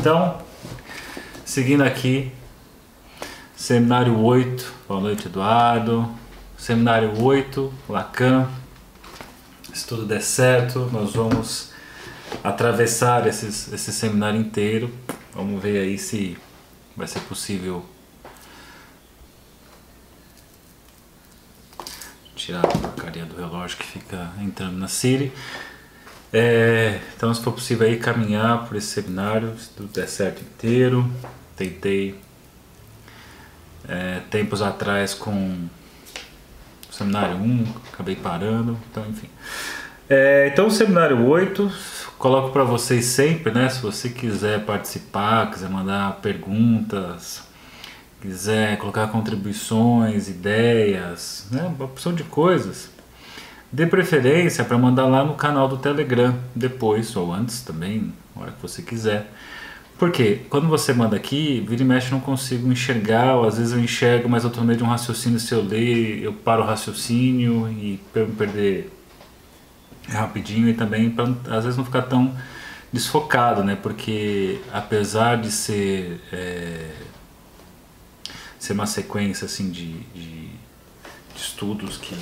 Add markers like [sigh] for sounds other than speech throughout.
Então, seguindo aqui, seminário 8, boa noite Eduardo. Seminário 8, Lacan. Se tudo der certo, nós vamos atravessar esses, esse seminário inteiro. Vamos ver aí se vai ser possível tirar a porcaria do relógio que fica entrando na Siri. É, então, se for possível aí caminhar por esse seminário, se tudo der certo inteiro. Tentei é, tempos atrás com o seminário 1, acabei parando, então enfim. É, então, o seminário 8, coloco para vocês sempre, né? Se você quiser participar, quiser mandar perguntas, quiser colocar contribuições, ideias, né? uma opção de coisas, dê preferência para mandar lá no canal do Telegram, depois ou antes também, na hora que você quiser. Porque quando você manda aqui, vira e mexe não consigo enxergar, ou às vezes eu enxergo, mas eu tô no meio de um raciocínio, se eu ler, eu paro o raciocínio e para me perder rapidinho e também para às vezes não ficar tão desfocado, né? Porque apesar de ser é, ser uma sequência assim de, de, de, estudos que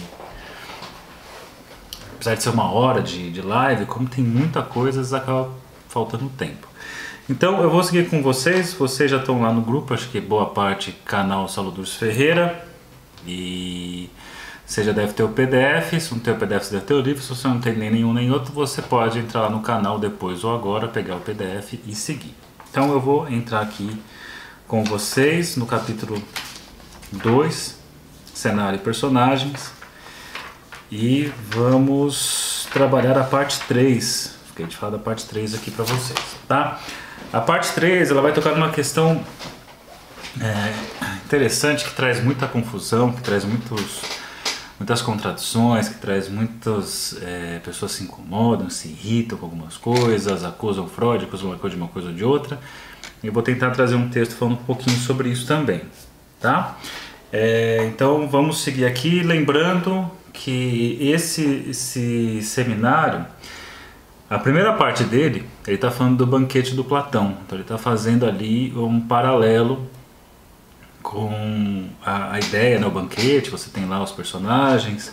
apesar de ser uma hora de, de live, como tem muita coisa, acaba faltando tempo. Então eu vou seguir com vocês, vocês já estão lá no grupo, acho que boa parte canal Saludurus Ferreira. E você já deve ter o PDF, se não tem o PDF você deve ter o livro, se você não tem nem nenhum nem outro, você pode entrar lá no canal depois ou agora, pegar o PDF e seguir. Então eu vou entrar aqui com vocês no capítulo 2, cenário e personagens, e vamos trabalhar a parte 3. Fiquei de falar da parte 3 aqui para vocês, tá? A parte 3 ela vai tocar numa questão é, interessante que traz muita confusão, que traz muitos, muitas contradições, que traz muitas é, pessoas se incomodam, se irritam com algumas coisas, acusam Freud, acusam uma coisa de uma coisa ou de outra. Eu vou tentar trazer um texto falando um pouquinho sobre isso também, tá? É, então vamos seguir aqui, lembrando que esse, esse seminário a primeira parte dele, ele está falando do banquete do Platão. Então ele está fazendo ali um paralelo com a, a ideia, né, o banquete, você tem lá os personagens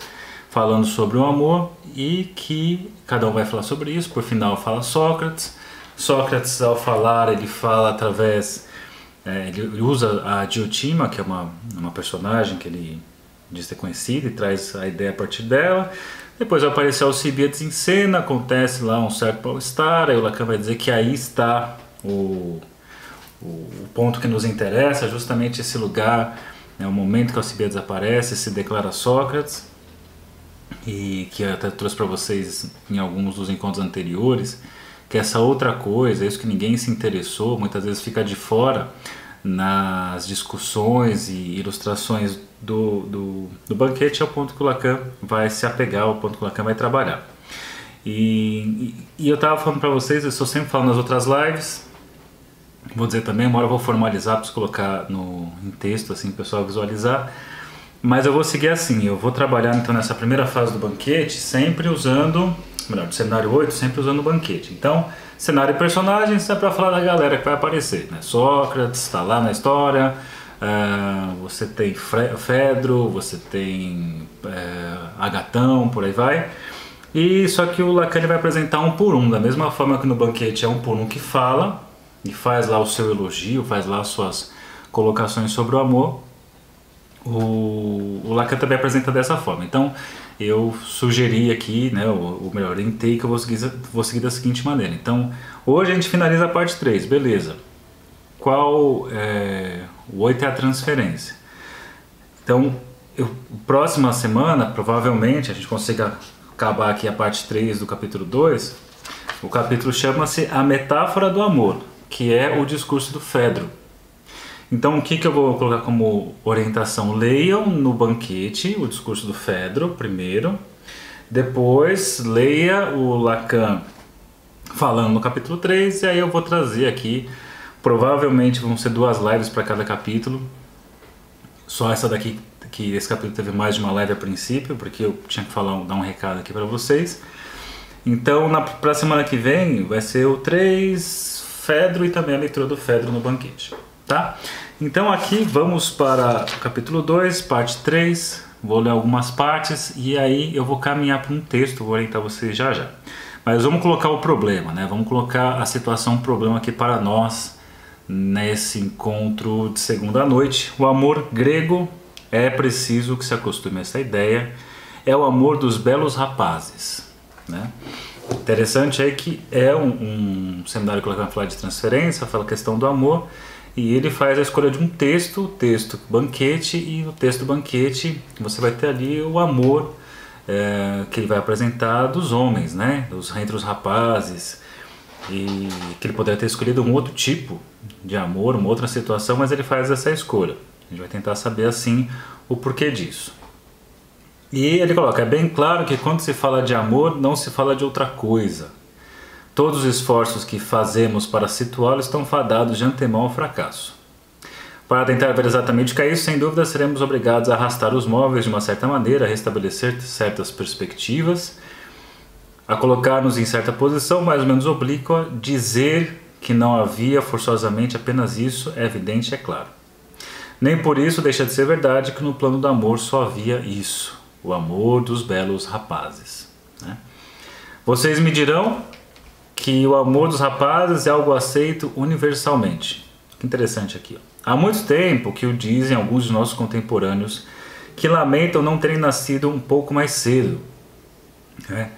falando sobre o amor e que cada um vai falar sobre isso. Por final fala Sócrates. Sócrates ao falar ele fala através, é, ele usa a Diotima, que é uma, uma personagem que ele diz ter conhecido e traz a ideia a partir dela. Depois vai aparecer Alcibiades em cena, acontece lá um certo mal-estar, aí o Lacan vai dizer que aí está o, o, ponto que nos interessa, justamente esse lugar, né, o momento que Alcibiades aparece, se declara Sócrates, e que eu até trouxe para vocês em alguns dos encontros anteriores, que essa outra coisa, isso que ninguém se interessou, muitas vezes fica de fora nas discussões e ilustrações do, do, do, banquete é o ponto que o Lacan vai se apegar, o ponto que o Lacan vai trabalhar. E, e, e eu estava falando para vocês, eu estou sempre falando nas outras lives, vou dizer também, uma hora eu vou formalizar para colocar no, em texto, assim, para o pessoal visualizar, mas eu vou seguir assim, eu vou trabalhar então nessa primeira fase do banquete, sempre usando, melhor, do cenário 8, sempre usando o banquete. Então, cenário e personagens é para falar da galera que vai aparecer, né? Sócrates está lá na história, uh, você tem Fedro, você tem uh, Agatão, por aí vai. E só que o Lacan vai apresentar um por um, da mesma forma que no banquete é um por um que fala e faz lá o seu elogio, faz lá as suas colocações sobre o amor. O, o Lacan também apresenta dessa forma. Então, eu sugeri aqui, né, o, melhor, orientei que eu vou seguir, vou seguir da seguinte maneira. Então, hoje a gente finaliza a parte 3, beleza. Qual é, o 8 é a transferência. Então, eu, próxima semana, provavelmente, a gente consiga acabar aqui a parte 3 do capítulo 2. O capítulo chama-se A Metáfora do Amor, que é o discurso do Fedro. Então, o que, que eu vou colocar como orientação? Leiam no banquete o discurso do Fedro, primeiro. Depois, leia o Lacan falando no capítulo 3, e aí eu vou trazer aqui. Provavelmente vão ser duas lives para cada capítulo. Só essa daqui, que esse capítulo teve mais de uma live a princípio, porque eu tinha que falar, dar um recado aqui para vocês. Então, para a semana que vem, vai ser o 3, Fedro e também a leitura do Fedro no banquete, tá? Então aqui vamos para o capítulo 2, parte 3, vou ler algumas partes e aí eu vou caminhar para um texto, vou orientar vocês já já. Mas vamos colocar o problema, né? Vamos colocar a situação, um problema aqui para nós nesse encontro de segunda noite. O amor grego é preciso que se acostume a essa ideia. É o amor dos belos rapazes, né? Interessante é que é um, um seminário que vai falar de transferência, fala questão do amor, e ele faz a escolha de um texto, o texto banquete, e no texto banquete você vai ter ali o amor é, que ele vai apresentar dos homens, né? Dos, entre os rapazes, e que ele poderia ter escolhido um outro tipo de amor, uma outra situação, mas ele faz essa escolha. A gente vai tentar saber assim o porquê disso. E ele coloca: é bem claro que quando se fala de amor, não se fala de outra coisa. Todos os esforços que fazemos para situá-lo estão fadados de antemão ao fracasso. Para tentar ver exatamente o que é isso, sem dúvida seremos obrigados a arrastar os móveis de uma certa maneira, a restabelecer certas perspectivas, a colocar-nos em certa posição mais ou menos oblíqua, dizer que não havia forçosamente apenas isso é evidente, é claro. Nem por isso deixa de ser verdade que no plano do amor só havia isso o amor dos belos rapazes. Né? Vocês me dirão que o amor dos rapazes é algo aceito universalmente. Que interessante aqui. Ó. Há muito tempo que o dizem alguns de nossos contemporâneos que lamentam não terem nascido um pouco mais cedo. Né?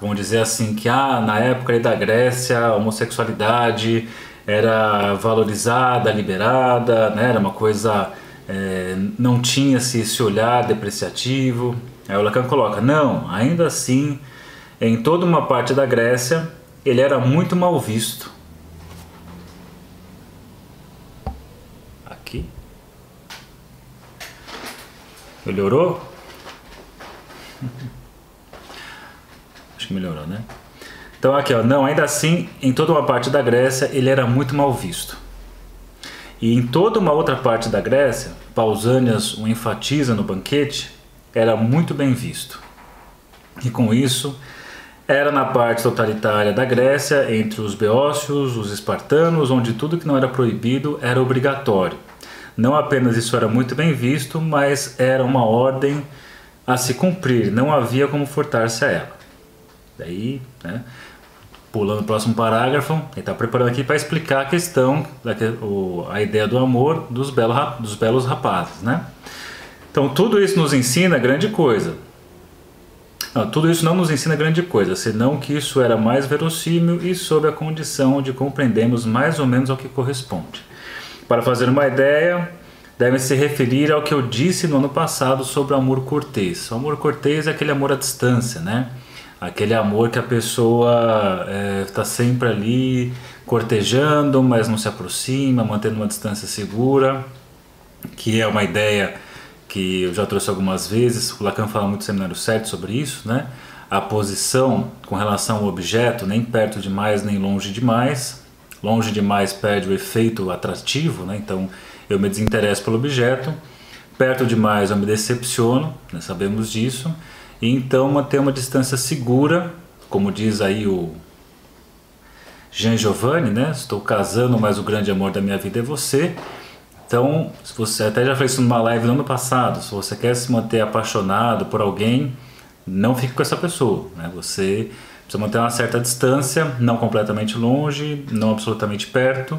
Vão dizer assim que ah, na época da Grécia a homossexualidade era valorizada, liberada, né? era uma coisa é, não tinha-se esse olhar depreciativo. Aí o Lacan coloca: não, ainda assim, em toda uma parte da Grécia, ele era muito mal visto. Aqui. Melhorou? [laughs] Acho que melhorou, né? Então aqui, ó, não, ainda assim, em toda uma parte da Grécia, ele era muito mal visto. E em toda uma outra parte da Grécia, Pausanias o enfatiza no banquete, era muito bem visto. E com isso, era na parte totalitária da Grécia, entre os beócios, os espartanos, onde tudo que não era proibido era obrigatório. Não apenas isso era muito bem visto, mas era uma ordem a se cumprir, não havia como furtar-se a ela. Daí, né, pulando o próximo parágrafo, ele está preparando aqui para explicar a questão, a ideia do amor dos, belos dos belos rapazes, né? Então tudo isso nos ensina grande coisa. Não, tudo isso não nos ensina grande coisa, senão que isso era mais verossímil e sob a condição de compreendermos mais ou menos ao que corresponde. Para fazer uma ideia, devem se referir ao que eu disse no ano passado sobre o amor cortês. O amor cortês é aquele amor à distância, né? Aquele amor que a pessoa está é, sempre ali cortejando, mas não se aproxima, mantendo uma distância segura, que é uma ideia que eu já trouxe algumas vezes. O Lacan fala muito no seminário 7 sobre isso, né? A posição com relação ao objeto, nem perto demais, nem longe demais. Longe demais perde o efeito atrativo, né? Então eu me desinteresso pelo objeto. Perto demais eu me decepciono, né? sabemos disso e então manter uma distância segura, como diz aí o Jean Giovanni, né? Estou casando, mas o grande amor da minha vida é você. Então, se você até já fez isso numa live no ano passado, se você quer se manter apaixonado por alguém, não fique com essa pessoa, né? Você precisa manter uma certa distância, não completamente longe, não absolutamente perto.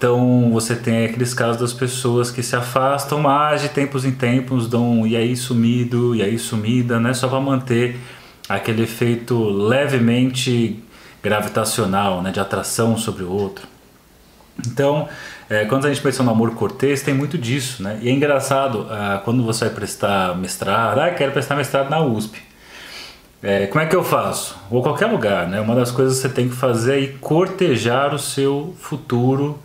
Então você tem aqueles casos das pessoas que se afastam, mas de tempos em tempos dão e aí sumido, e aí sumida, né? Só para manter aquele efeito levemente gravitacional, né? De atração sobre o outro. Então, é, quando a gente pensa no amor cortês, tem muito disso, né? E é engraçado, ah, quando você vai prestar mestrado, ah, quero prestar mestrado na USP. É, como é que eu faço? Ou qualquer lugar, né? Uma das coisas que você tem que fazer é cortejar o seu futuro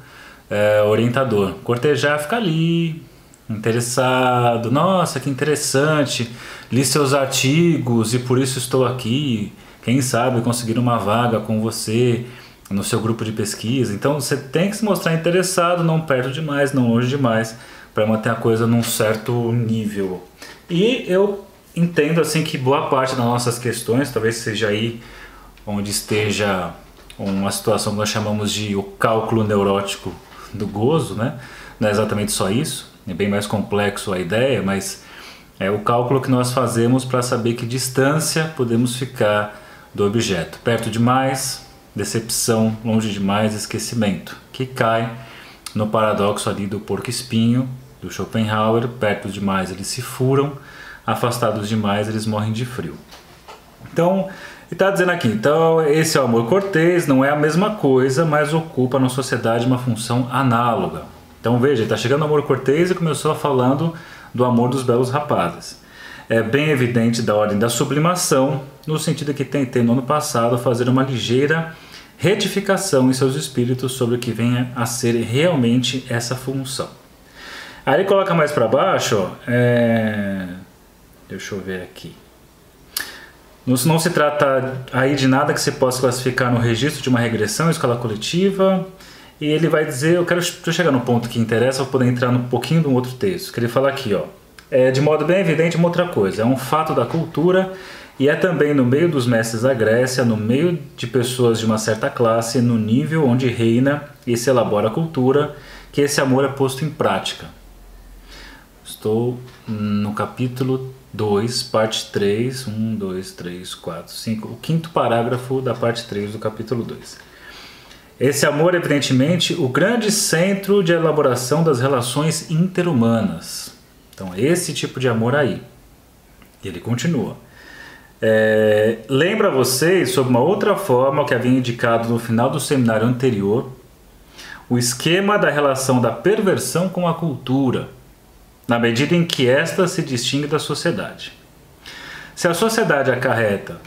é, orientador. Cortejar fica ali, interessado. Nossa, que interessante. Li seus artigos e por isso estou aqui. Quem sabe conseguir uma vaga com você no seu grupo de pesquisa. Então você tem que se mostrar interessado, não perto demais, não longe demais, para manter a coisa num certo nível. E eu entendo assim que boa parte das nossas questões, talvez seja aí onde esteja uma situação que nós chamamos de o cálculo neurótico do gozo, né? Não é exatamente só isso, é bem mais complexo a ideia, mas é o cálculo que nós fazemos para saber que distância podemos ficar do objeto. Perto demais, decepção, longe demais, esquecimento, que cai no paradoxo ali do porco-espinho, do Schopenhauer, perto demais eles se furam, afastados demais eles morrem de frio. Então, ele está dizendo aqui, então esse amor cortês, não é a mesma coisa, mas ocupa na sociedade uma função análoga. Então veja, está chegando o amor cortês e começou falando do amor dos belos rapazes. É bem evidente da ordem da sublimação, no sentido que tentei no ano passado fazer uma ligeira retificação em seus espíritos sobre o que venha a ser realmente essa função. Aí ele coloca mais para baixo, ó, é... deixa eu ver aqui. Não, não se trata aí de nada que se possa classificar no registro de uma regressão escala coletiva. E ele vai dizer, eu quero chegar no ponto que interessa para poder entrar um pouquinho de um outro texto, que ele fala aqui, ó. É de modo bem evidente uma outra coisa, é um fato da cultura e é também no meio dos mestres da Grécia, no meio de pessoas de uma certa classe, no nível onde reina e se elabora a cultura, que esse amor é posto em prática. Estou no capítulo 2, parte 3, 1, 2, 3, 4, 5, o quinto parágrafo da parte 3 do capítulo 2. Esse amor, evidentemente, o grande centro de elaboração das relações interhumanas. Então, esse tipo de amor aí. E ele continua. É, lembra vocês sobre uma outra forma que havia indicado no final do seminário anterior, o esquema da relação da perversão com a cultura na medida em que esta se distingue da sociedade. Se a sociedade acarreta,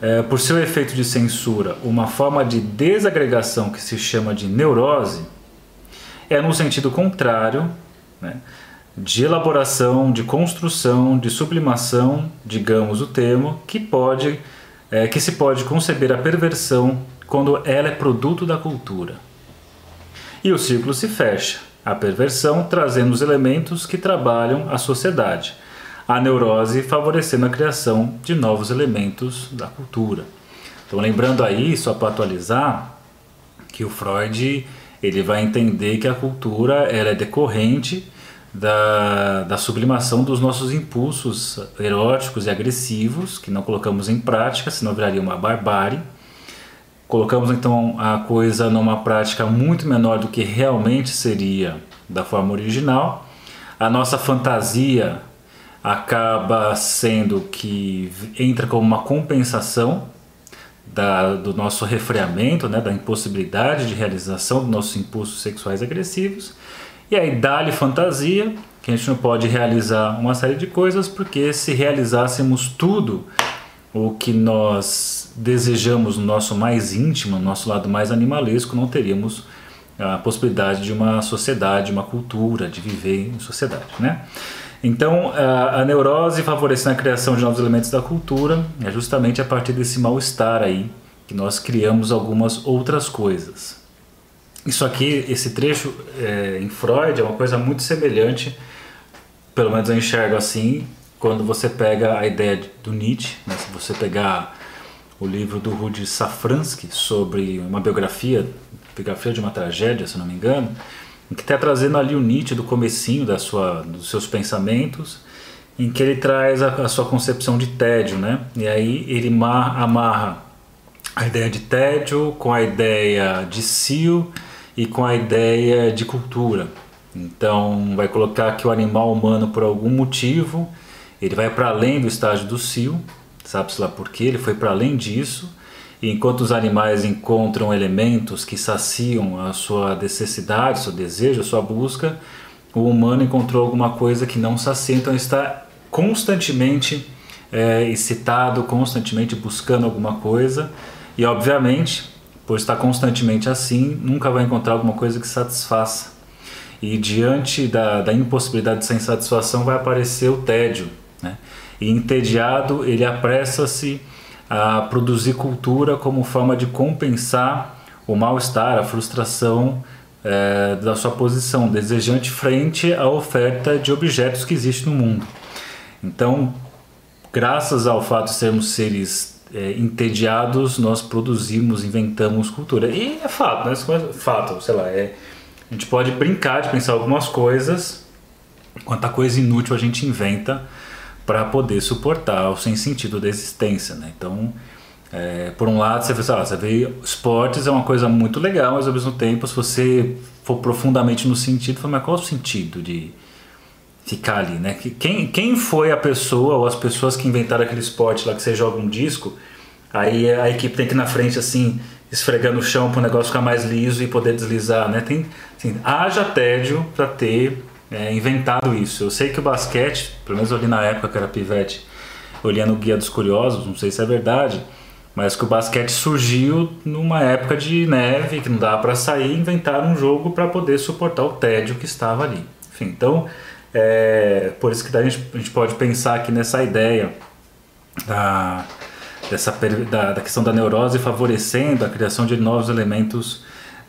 é, por seu efeito de censura, uma forma de desagregação que se chama de neurose, é no sentido contrário, né, de elaboração, de construção, de sublimação, digamos o termo, que pode é, que se pode conceber a perversão quando ela é produto da cultura. E o círculo se fecha a perversão trazendo os elementos que trabalham a sociedade, a neurose favorecendo a criação de novos elementos da cultura. Então, lembrando aí, só para atualizar, que o Freud ele vai entender que a cultura ela é decorrente da, da sublimação dos nossos impulsos eróticos e agressivos, que não colocamos em prática, senão viraria uma barbárie Colocamos então a coisa numa prática muito menor do que realmente seria da forma original. A nossa fantasia acaba sendo que entra como uma compensação da, do nosso refreamento, né, da impossibilidade de realização dos nossos impulsos sexuais agressivos. E aí dá-lhe fantasia, que a gente não pode realizar uma série de coisas, porque se realizássemos tudo o que nós desejamos no nosso mais íntimo, no nosso lado mais animalesco, não teríamos a possibilidade de uma sociedade, uma cultura, de viver em sociedade, né? Então, a, neurose favorecendo a criação de novos elementos da cultura é justamente a partir desse mal-estar aí que nós criamos algumas outras coisas. Isso aqui, esse trecho é, em Freud é uma coisa muito semelhante, pelo menos eu enxergo assim, quando você pega a ideia do Nietzsche, né? se você pegar o livro do Rudi Safransky sobre uma biografia, biografia de uma tragédia, se não me engano, que está trazendo ali o Nietzsche do comecinho da sua, dos seus pensamentos, em que ele traz a, a sua concepção de tédio, né? E aí ele amarra a ideia de tédio com a ideia de cio e com a ideia de cultura. Então vai colocar que o animal humano por algum motivo ele vai para além do estágio do cio, sabe-se lá por ele foi para além disso, e enquanto os animais encontram elementos que saciam a sua necessidade, seu desejo, a sua busca, o humano encontrou alguma coisa que não sacia, então está constantemente é, excitado, constantemente buscando alguma coisa, e obviamente, por estar constantemente assim, nunca vai encontrar alguma coisa que satisfaça. E diante da, da impossibilidade de sem satisfação vai aparecer o tédio, né? E entediado, ele apressa-se a produzir cultura como forma de compensar o mal-estar, a frustração é, da sua posição desejante frente à oferta de objetos que existe no mundo. Então, graças ao fato de sermos seres é, entediados nós produzimos, inventamos cultura. E é fato, né? É fato, sei lá, é, a gente pode brincar de pensar algumas coisas, quanta coisa inútil a gente inventa para poder suportar o sem sentido da existência, né? Então, é, por um lado, você vê, ah, você vê esportes é uma coisa muito legal, mas ao mesmo tempo, se você for profundamente no sentido, fala, mas qual o sentido de ficar ali, né? Quem, quem foi a pessoa ou as pessoas que inventaram aquele esporte lá que você joga um disco, aí a equipe tem que ir na frente assim, esfregando o chão para o negócio ficar mais liso e poder deslizar, né? Tem, assim, haja tédio para ter é, inventado isso. Eu sei que o basquete, pelo menos ali na época que era pivete, olhando o Guia dos Curiosos, não sei se é verdade, mas que o basquete surgiu numa época de neve, que não dava para sair, inventaram um jogo para poder suportar o tédio que estava ali. Enfim, então é, por isso que a gente, a gente pode pensar aqui nessa ideia da, dessa, da, da questão da neurose favorecendo a criação de novos elementos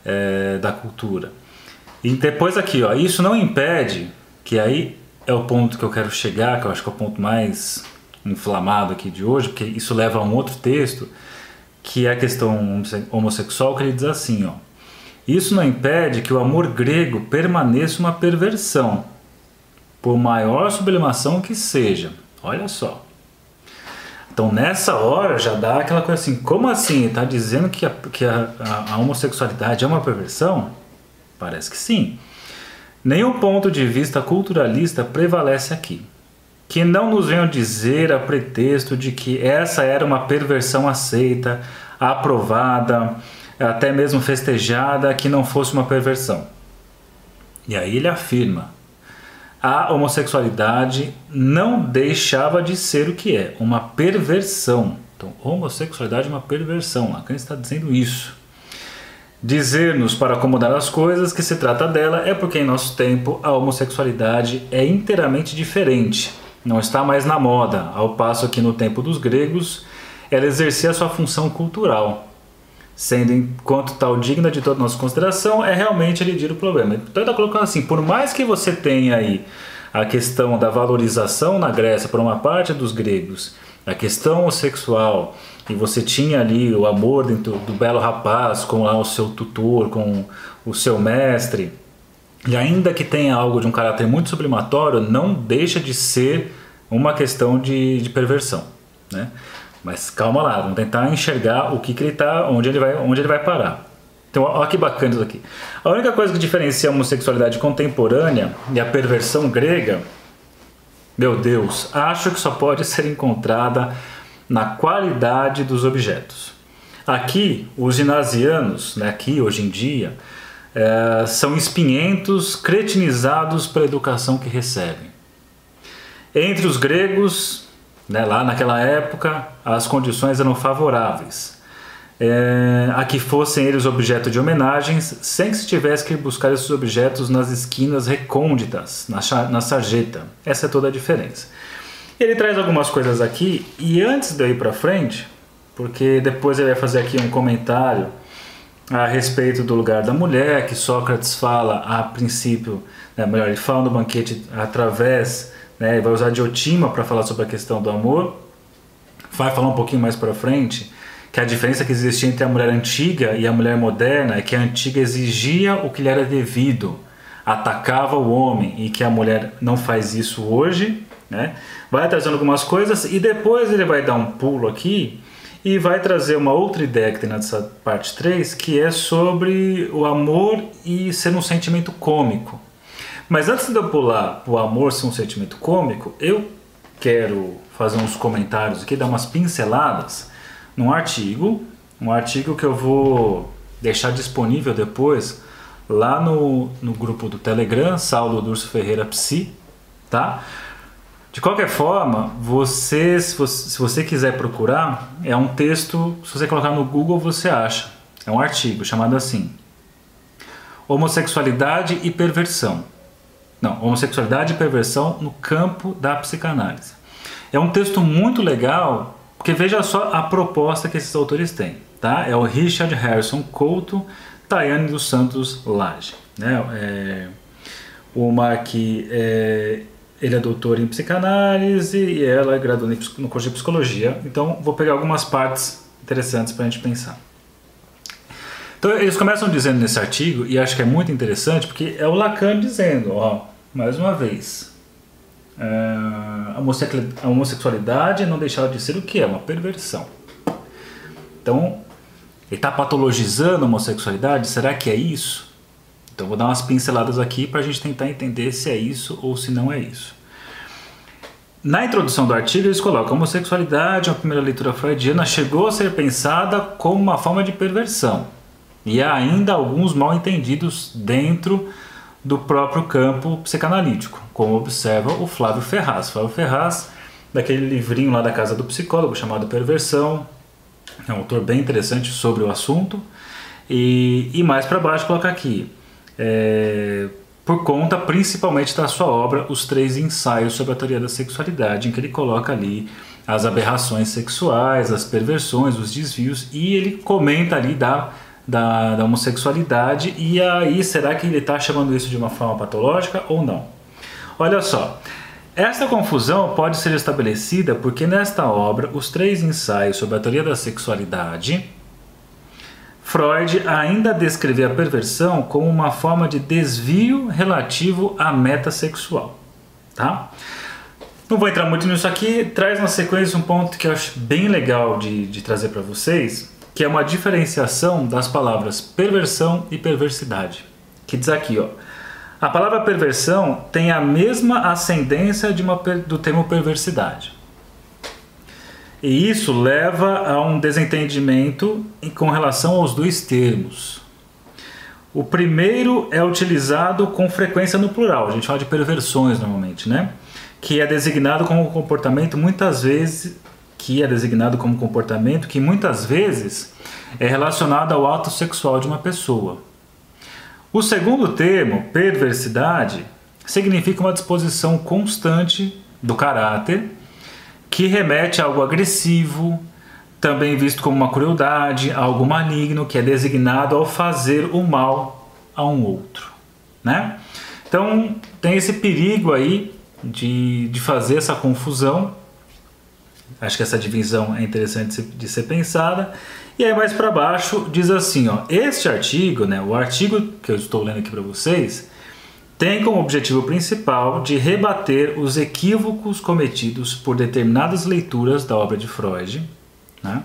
é, da cultura. E depois aqui, ó, isso não impede, que aí é o ponto que eu quero chegar, que eu acho que é o ponto mais inflamado aqui de hoje, porque isso leva a um outro texto, que é a questão homossexual, que ele diz assim, ó, isso não impede que o amor grego permaneça uma perversão, por maior sublimação que seja. Olha só. Então nessa hora já dá aquela coisa assim, como assim? Está dizendo que, a, que a, a, a, homossexualidade é uma perversão? Parece que sim. Nenhum ponto de vista culturalista prevalece aqui. Que não nos venham dizer a pretexto de que essa era uma perversão aceita, aprovada, até mesmo festejada, que não fosse uma perversão. E aí ele afirma: a homossexualidade não deixava de ser o que é, uma perversão. Então, homossexualidade é uma perversão. Lacan está dizendo isso. Dizer-nos para acomodar as coisas que se trata dela é porque em nosso tempo a homossexualidade é inteiramente diferente. Não está mais na moda, ao passo que no tempo dos gregos ela exercia sua função cultural sendo enquanto tal digna de toda nossa consideração, é realmente elidir o problema. Então ele está colocando assim, por mais que você tenha aí a questão da valorização na Grécia por uma parte dos gregos, a questão sexual, e você tinha ali o amor dentro do belo rapaz com lá o seu tutor, com o seu mestre, e ainda que tenha algo de um caráter muito sublimatório, não deixa de ser uma questão de, de perversão, né? Mas calma lá, vamos tentar enxergar o que, que ele tá, onde ele vai, onde ele vai parar. Então, olha que bacana isso aqui. A única coisa que diferencia a homossexualidade contemporânea e a perversão grega, meu Deus, acho que só pode ser encontrada na qualidade dos objetos. Aqui, os ginasianos, né, aqui hoje em dia, é, são espinhentos, cretinizados pela educação que recebem. Entre os gregos, né? Lá naquela época, as condições eram favoráveis é, a que fossem eles objeto de homenagens, sem que se tivesse que buscar esses objetos nas esquinas recônditas, na, na sarjeta. Essa é toda a diferença. Ele traz algumas coisas aqui, e antes de eu ir para frente, porque depois ele vai fazer aqui um comentário a respeito do lugar da mulher, que Sócrates fala a princípio, né, melhor, ele fala no banquete através né, vai usar Diotima para falar sobre a questão do amor. Vai falar um pouquinho mais para frente que a diferença que existia entre a mulher antiga e a mulher moderna é que a antiga exigia o que lhe era devido, atacava o homem e que a mulher não faz isso hoje. Né? Vai trazendo algumas coisas e depois ele vai dar um pulo aqui e vai trazer uma outra ideia que tem nessa parte 3, que é sobre o amor e ser um sentimento cômico. Mas antes de eu pular o amor ser um sentimento cômico, eu quero fazer uns comentários aqui, dar umas pinceladas num artigo, um artigo que eu vou deixar disponível depois lá no, no grupo do Telegram, Saulo Durso Ferreira Psi, tá? De qualquer forma, você se, você, se você quiser procurar, é um texto, se você colocar no Google você acha. É um artigo chamado assim: Homossexualidade e perversão não, homossexualidade e perversão no campo da psicanálise. É um texto muito legal, porque veja só a proposta que esses autores têm. Tá? É o Richard Harrison Couto, Tayane dos Santos Lage. Né? É, o Mark é, ele é doutor em psicanálise e ela é graduada no curso de psicologia. Então, vou pegar algumas partes interessantes para a gente pensar. Então, eles começam dizendo nesse artigo, e acho que é muito interessante, porque é o Lacan dizendo, ó, mais uma vez, é, a homossexualidade não deixava de ser o que é? Uma perversão. Então, ele está patologizando a homossexualidade? Será que é isso? Então, vou dar umas pinceladas aqui para a gente tentar entender se é isso ou se não é isso. Na introdução do artigo, eles colocam: a homossexualidade, a primeira leitura freudiana, chegou a ser pensada como uma forma de perversão. E há ainda alguns mal entendidos dentro do próprio campo psicanalítico, como observa o Flávio Ferraz. Flávio Ferraz, daquele livrinho lá da Casa do Psicólogo chamado Perversão, é um autor bem interessante sobre o assunto. E, e mais para baixo coloca aqui, é, por conta principalmente da sua obra Os Três Ensaios sobre a Teoria da Sexualidade, em que ele coloca ali as aberrações sexuais, as perversões, os desvios, e ele comenta ali da da, da homossexualidade e aí será que ele está chamando isso de uma forma patológica ou não? Olha só, esta confusão pode ser estabelecida porque nesta obra, os três ensaios sobre a teoria da sexualidade, Freud ainda descreve a perversão como uma forma de desvio relativo à meta sexual, tá? Não vou entrar muito nisso aqui, traz na sequência um ponto que eu acho bem legal de, de trazer para vocês, que é uma diferenciação das palavras perversão e perversidade. Que diz aqui, ó, a palavra perversão tem a mesma ascendência de uma, do termo perversidade. E isso leva a um desentendimento com relação aos dois termos. O primeiro é utilizado com frequência no plural, a gente fala de perversões normalmente, né? Que é designado como comportamento muitas vezes que é designado como comportamento que muitas vezes é relacionado ao ato sexual de uma pessoa. O segundo termo, perversidade, significa uma disposição constante do caráter que remete a algo agressivo, também visto como uma crueldade, algo maligno que é designado ao fazer o mal a um outro, né? Então tem esse perigo aí de, de fazer essa confusão Acho que essa divisão é interessante de ser pensada. E aí mais para baixo diz assim, ó, este artigo, né, o artigo que eu estou lendo aqui para vocês, tem como objetivo principal de rebater os equívocos cometidos por determinadas leituras da obra de Freud. Né?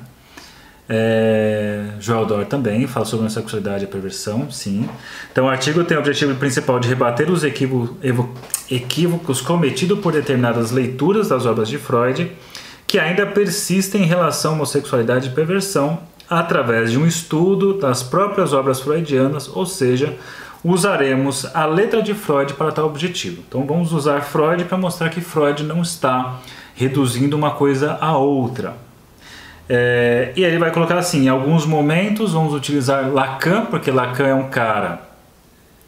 É, Joel Dor também fala sobre a sexualidade e a perversão, sim. Então o artigo tem o objetivo principal de rebater os equívocos cometidos por determinadas leituras das obras de Freud que ainda persistem em relação à homossexualidade e perversão através de um estudo das próprias obras freudianas, ou seja, usaremos a letra de Freud para tal objetivo. Então vamos usar Freud para mostrar que Freud não está reduzindo uma coisa a outra. É, e aí ele vai colocar assim: em alguns momentos vamos utilizar Lacan, porque Lacan é um cara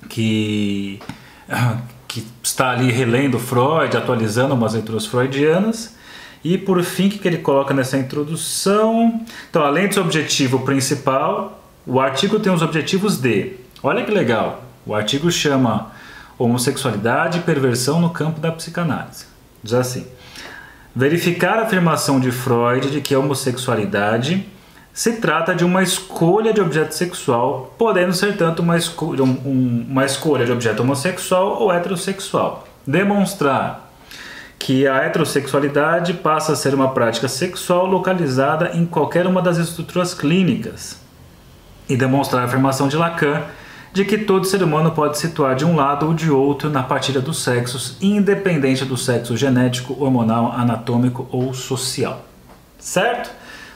que, [laughs] que está ali relendo Freud, atualizando umas leituras freudianas. E por fim, o que ele coloca nessa introdução? Então, além do objetivo principal, o artigo tem os objetivos de. Olha que legal! O artigo chama Homossexualidade e Perversão no Campo da Psicanálise. Diz assim: verificar a afirmação de Freud de que a homossexualidade se trata de uma escolha de objeto sexual, podendo ser tanto uma, esco um, uma escolha de objeto homossexual ou heterossexual. Demonstrar que a heterossexualidade passa a ser uma prática sexual localizada em qualquer uma das estruturas clínicas e demonstrar a afirmação de Lacan de que todo ser humano pode se situar de um lado ou de outro na partilha dos sexos, independente do sexo genético, hormonal, anatômico ou social. Certo?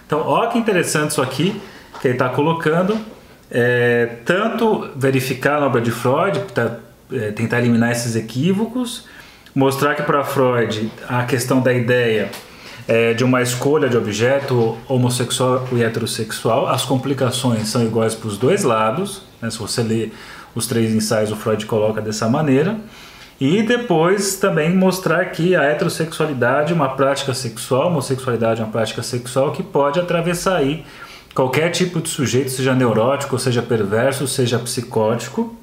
Então, olha que interessante isso aqui que ele está colocando. É, tanto verificar na obra de Freud, pra, é, tentar eliminar esses equívocos, mostrar que para Freud a questão da ideia é, de uma escolha de objeto homossexual e heterossexual, as complicações são iguais para os dois lados. Né? Se você ler os três ensaios, o Freud coloca dessa maneira. E depois também mostrar que a heterossexualidade é uma prática sexual, a homossexualidade é uma prática sexual que pode atravessar aí qualquer tipo de sujeito, seja neurótico, seja perverso, seja psicótico.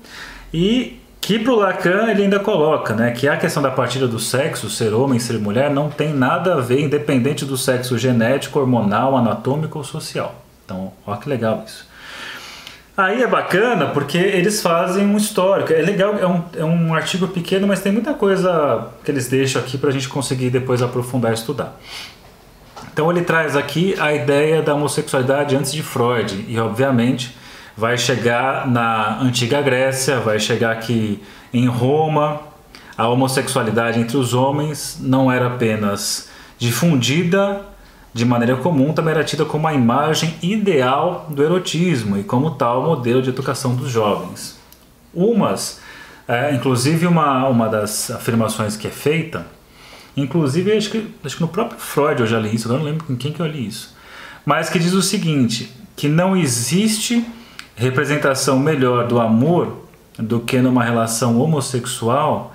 E Que pro Lacan ele ainda coloca, né, que a questão da partilha do sexo, ser homem, ser mulher, não tem nada a ver, independente do sexo genético, hormonal, anatômico ou social. Então, olha que legal isso. Aí é bacana porque eles fazem um histórico. É legal, é um, é um artigo pequeno, mas tem muita coisa que eles deixam aqui para a gente conseguir depois aprofundar e estudar. Então ele traz aqui a ideia da homossexualidade antes de Freud e, obviamente, vai chegar na antiga Grécia, vai chegar aqui em Roma. A homossexualidade entre os homens não era apenas difundida de maneira comum, também era tida como a imagem ideal do erotismo e como tal modelo de educação dos jovens. Umas, é, inclusive uma, uma das afirmações que é feita, inclusive acho que, acho que no próprio Freud eu já li isso, agora não lembro com quem que eu li isso, mas que diz o seguinte, que não existe representação melhor do amor do que numa relação homossexual,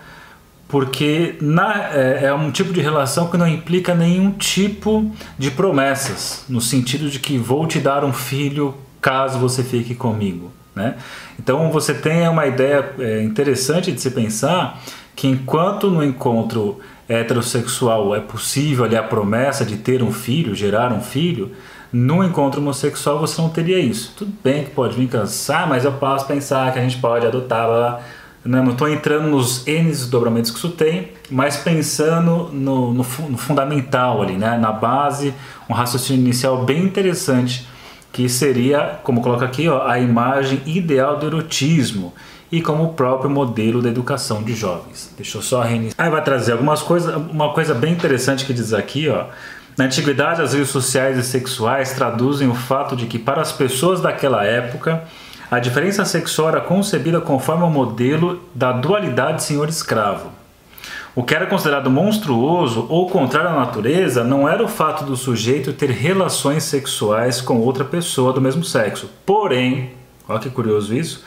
porque na, é, é, um tipo de relação que não implica nenhum tipo de promessas, no sentido de que vou te dar um filho caso você fique comigo. Né? Então você tem uma ideia é, interessante de se pensar que enquanto no encontro heterossexual é possível ali a promessa de ter um filho, gerar um filho, no encontro homossexual você não teria isso. Tudo bem que pode vir cansar, mas eu posso pensar que a gente pode adotar. Blá, blá. Não estou entrando nos N desdobramentos que isso tem, mas pensando no, no, no fundamental ali, né? na base, um raciocínio inicial bem interessante, que seria, como coloca aqui, ó, a imagem ideal do erotismo e como o próprio modelo da educação de jovens. Deixa eu só reiniciar. Aí vai trazer algumas coisas, uma coisa bem interessante que diz aqui, ó na antiguidade, as redes sociais e sexuais traduzem o fato de que, para as pessoas daquela época, a diferença sexual era concebida conforme o modelo da dualidade senhor-escravo. O que era considerado monstruoso ou contrário à natureza não era o fato do sujeito ter relações sexuais com outra pessoa do mesmo sexo, porém, olha que curioso isso,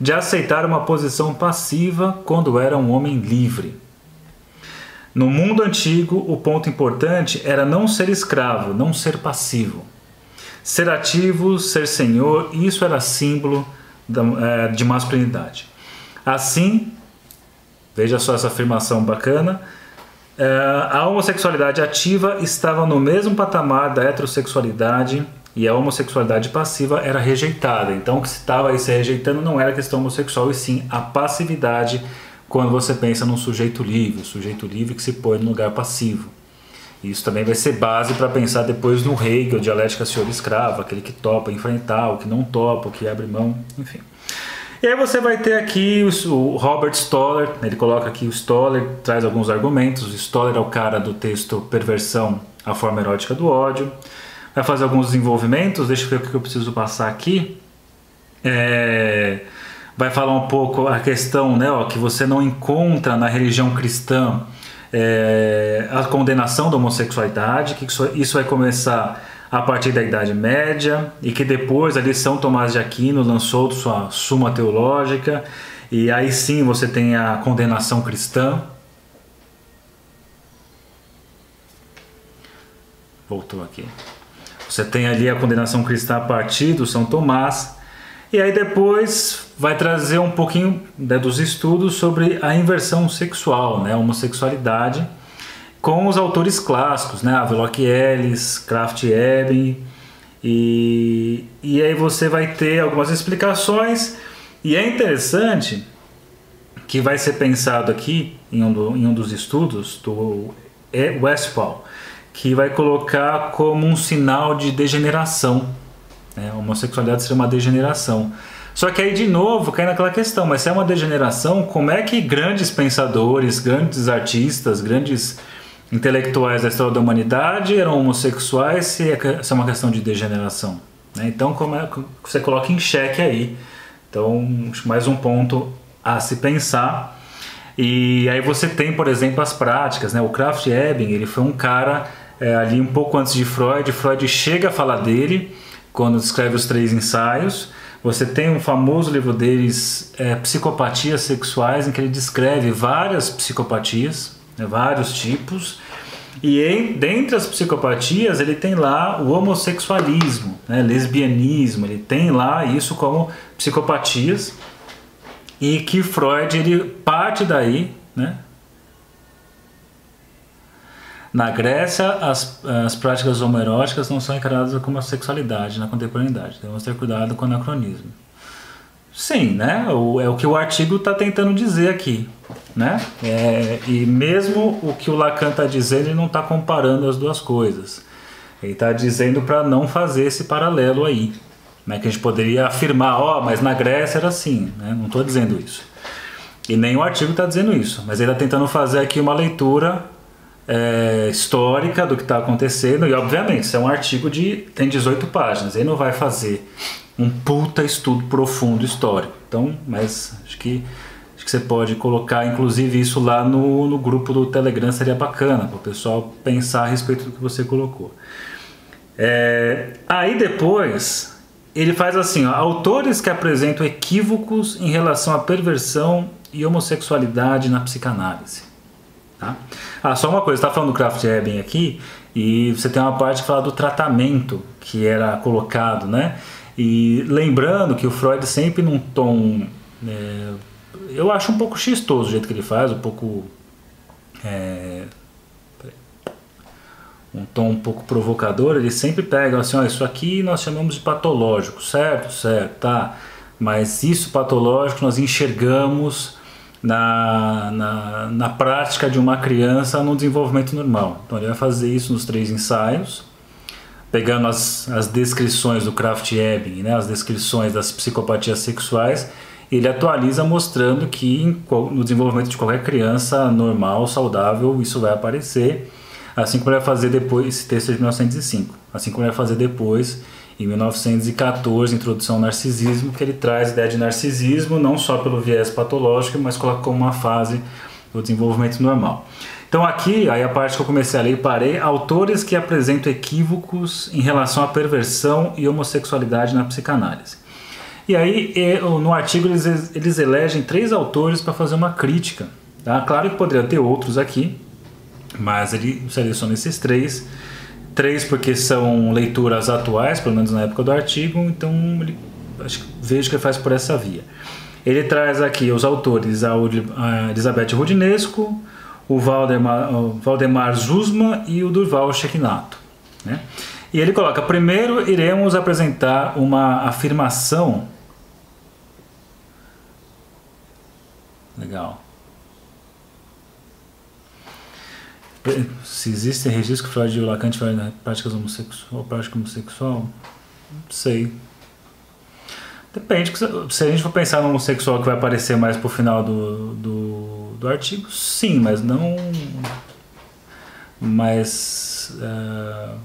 de aceitar uma posição passiva quando era um homem livre. No mundo antigo, o ponto importante era não ser escravo, não ser passivo. Ser ativo, ser senhor, isso era símbolo é, de masculinidade. Assim, veja só essa afirmação bacana, é, a homossexualidade ativa estava no mesmo patamar da heterossexualidade e a homossexualidade passiva era rejeitada. Então, o que se estava aí se rejeitando não era a questão homossexual, e sim a passividade quando você pensa num sujeito livre, sujeito livre que se põe no lugar passivo. Isso também vai ser base para pensar depois no Hegel, dialética senhor-escravo, aquele que topa enfrentar, o que não topa, o que abre mão, enfim. E aí você vai ter aqui o Robert Stoller, ele coloca aqui o Stoller, traz alguns argumentos. O Stoller é o cara do texto Perversão, a forma erótica do ódio. Vai fazer alguns desenvolvimentos, deixa eu ver o que eu preciso passar aqui. É vai falar um pouco a questão né, ó, que você não encontra na religião cristã é, a condenação da homossexualidade, que isso, vai começar a partir da Idade Média e que depois ali São Tomás de Aquino lançou sua Suma Teológica e aí sim você tem a condenação cristã. Voltou aqui. Você tem ali a condenação cristã a partir do São Tomás e aí depois vai trazer um pouquinho né, dos estudos sobre a inversão sexual, né, a homossexualidade, com os autores clássicos, né, Havelock Ellis, Kraft Ebing, e, e aí você vai ter algumas explicações, e é interessante que vai ser pensado aqui em um, do, em um dos estudos do Westphal, que vai colocar como um sinal de degeneração né? A homossexualidade seria uma degeneração. Só que aí de novo cai naquela questão, mas se é uma degeneração, como é que grandes pensadores, grandes artistas, grandes intelectuais da história da humanidade eram homossexuais se é, é uma questão de degeneração? Né? Então como é, você coloca em xeque aí. Então mais um ponto a se pensar. E aí você tem, por exemplo, as práticas. Né? O Kraft Ebing ele foi um cara é, ali um pouco antes de Freud. Freud chega a falar dele quando escreve os três ensaios. Você tem um famoso livro deles, é, Psicopatias Sexuais, em que ele descreve várias psicopatias, né, vários tipos. E em, dentre as psicopatias, ele tem lá o homossexualismo, né, lesbianismo, ele tem lá isso como psicopatias. e que Freud ele parte daí, né? Na Grécia, as, as práticas homoeróticas não são encaradas como a sexualidade na contemporaneidade. Devemos ter cuidado com o anacronismo. Sim, né? O, é o que o artigo está tentando dizer aqui, né? É, e mesmo o que o Lacan está dizendo, ele não está comparando as duas coisas. Ele está dizendo para não fazer esse paralelo aí, né? Que a gente poderia afirmar, ó, oh, mas na Grécia era assim, né? Não estou dizendo isso. E nem o artigo está dizendo isso, mas ele está tentando fazer aqui uma leitura é, histórica do que está acontecendo, e obviamente, isso é um artigo de. tem 18 páginas, ele não vai fazer um puta estudo profundo histórico. Então, mas acho que, acho que você pode colocar, inclusive, isso lá no, no grupo do Telegram, seria bacana, para o pessoal pensar a respeito do que você colocou. É, aí depois ele faz assim: ó, autores que apresentam equívocos em relação à perversão e homossexualidade na psicanálise. Tá? Ah, só uma coisa, está falando do Kraft Ebing aqui e você tem uma parte que fala do tratamento que era colocado, né? E lembrando que o Freud sempre num tom, é, eu acho um pouco xistoso o jeito que ele faz, um pouco é, um tom um pouco provocador, ele sempre pega assim, ó, isso aqui nós chamamos de patológico, certo? Certo, tá. Mas isso patológico nós enxergamos na, na, na prática de uma criança no desenvolvimento normal. Então ele vai fazer isso nos três ensaios, pegando as, as descrições do Kraft-Ebing, né, as descrições das psicopatias sexuais, ele atualiza mostrando que em, no desenvolvimento de qualquer criança normal, saudável, isso vai aparecer, assim como ele vai fazer depois, esse texto é de 1905, assim como ele vai fazer depois em 1914, Introdução ao Narcisismo, que ele traz a ideia de narcisismo não só pelo viés patológico, mas coloca como uma fase do desenvolvimento normal. Então aqui, aí a parte que eu comecei a ler e parei, autores que apresentam equívocos em relação à perversão e homossexualidade na psicanálise. E aí, no artigo, eles, eles elegem três autores para fazer uma crítica. Tá? Claro que poderia ter outros aqui, mas ele seleciona esses três Três porque são leituras atuais, pelo menos na época do artigo, então ele, acho que vejo que ele faz por essa via. Ele traz aqui os autores, a Elizabeth Rudinesco, o Valdemar, o Valdemar Zuzma e o Durval Shekinato. Né? E ele coloca: primeiro iremos apresentar uma afirmação. Legal. Se existem registros que Freud e o Lacan tiveram práticas homossexual, prática homossexual, não sei. Depende, se a gente for pensar no homossexual que vai aparecer mais pro final do, do, do artigo, sim, mas não. Mas. Uh,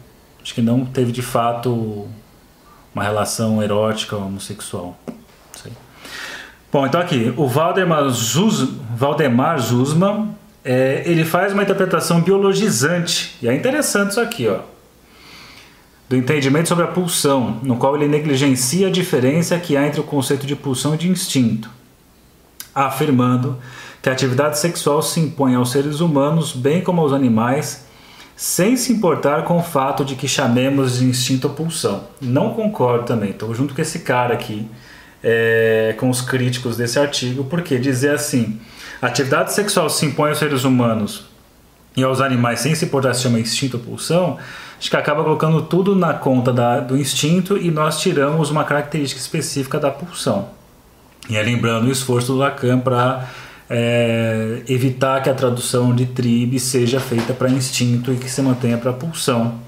acho que não teve de fato uma relação erótica homossexual. Sei. Bom, então aqui, o Valdemar, Zuz, Valdemar Zuzman é, ele faz uma interpretação biologizante. E é interessante isso aqui, ó. Do entendimento sobre a pulsão, no qual ele negligencia a diferença que há entre o conceito de pulsão e de instinto, afirmando que a atividade sexual se impõe aos seres humanos, bem como aos animais, sem se importar com o fato de que chamemos de instinto ou pulsão. Não concordo também, estou junto com esse cara aqui, é, com os críticos desse artigo, porque dizer assim a atividade sexual se impõe aos seres humanos e aos animais sem se importar se chama instinto ou pulsão, acho que acaba colocando tudo na conta da, do instinto e nós tiramos uma característica específica da pulsão. E é lembrando o esforço do Lacan para é, evitar que a tradução de tribe seja feita para instinto e que se mantenha para pulsão.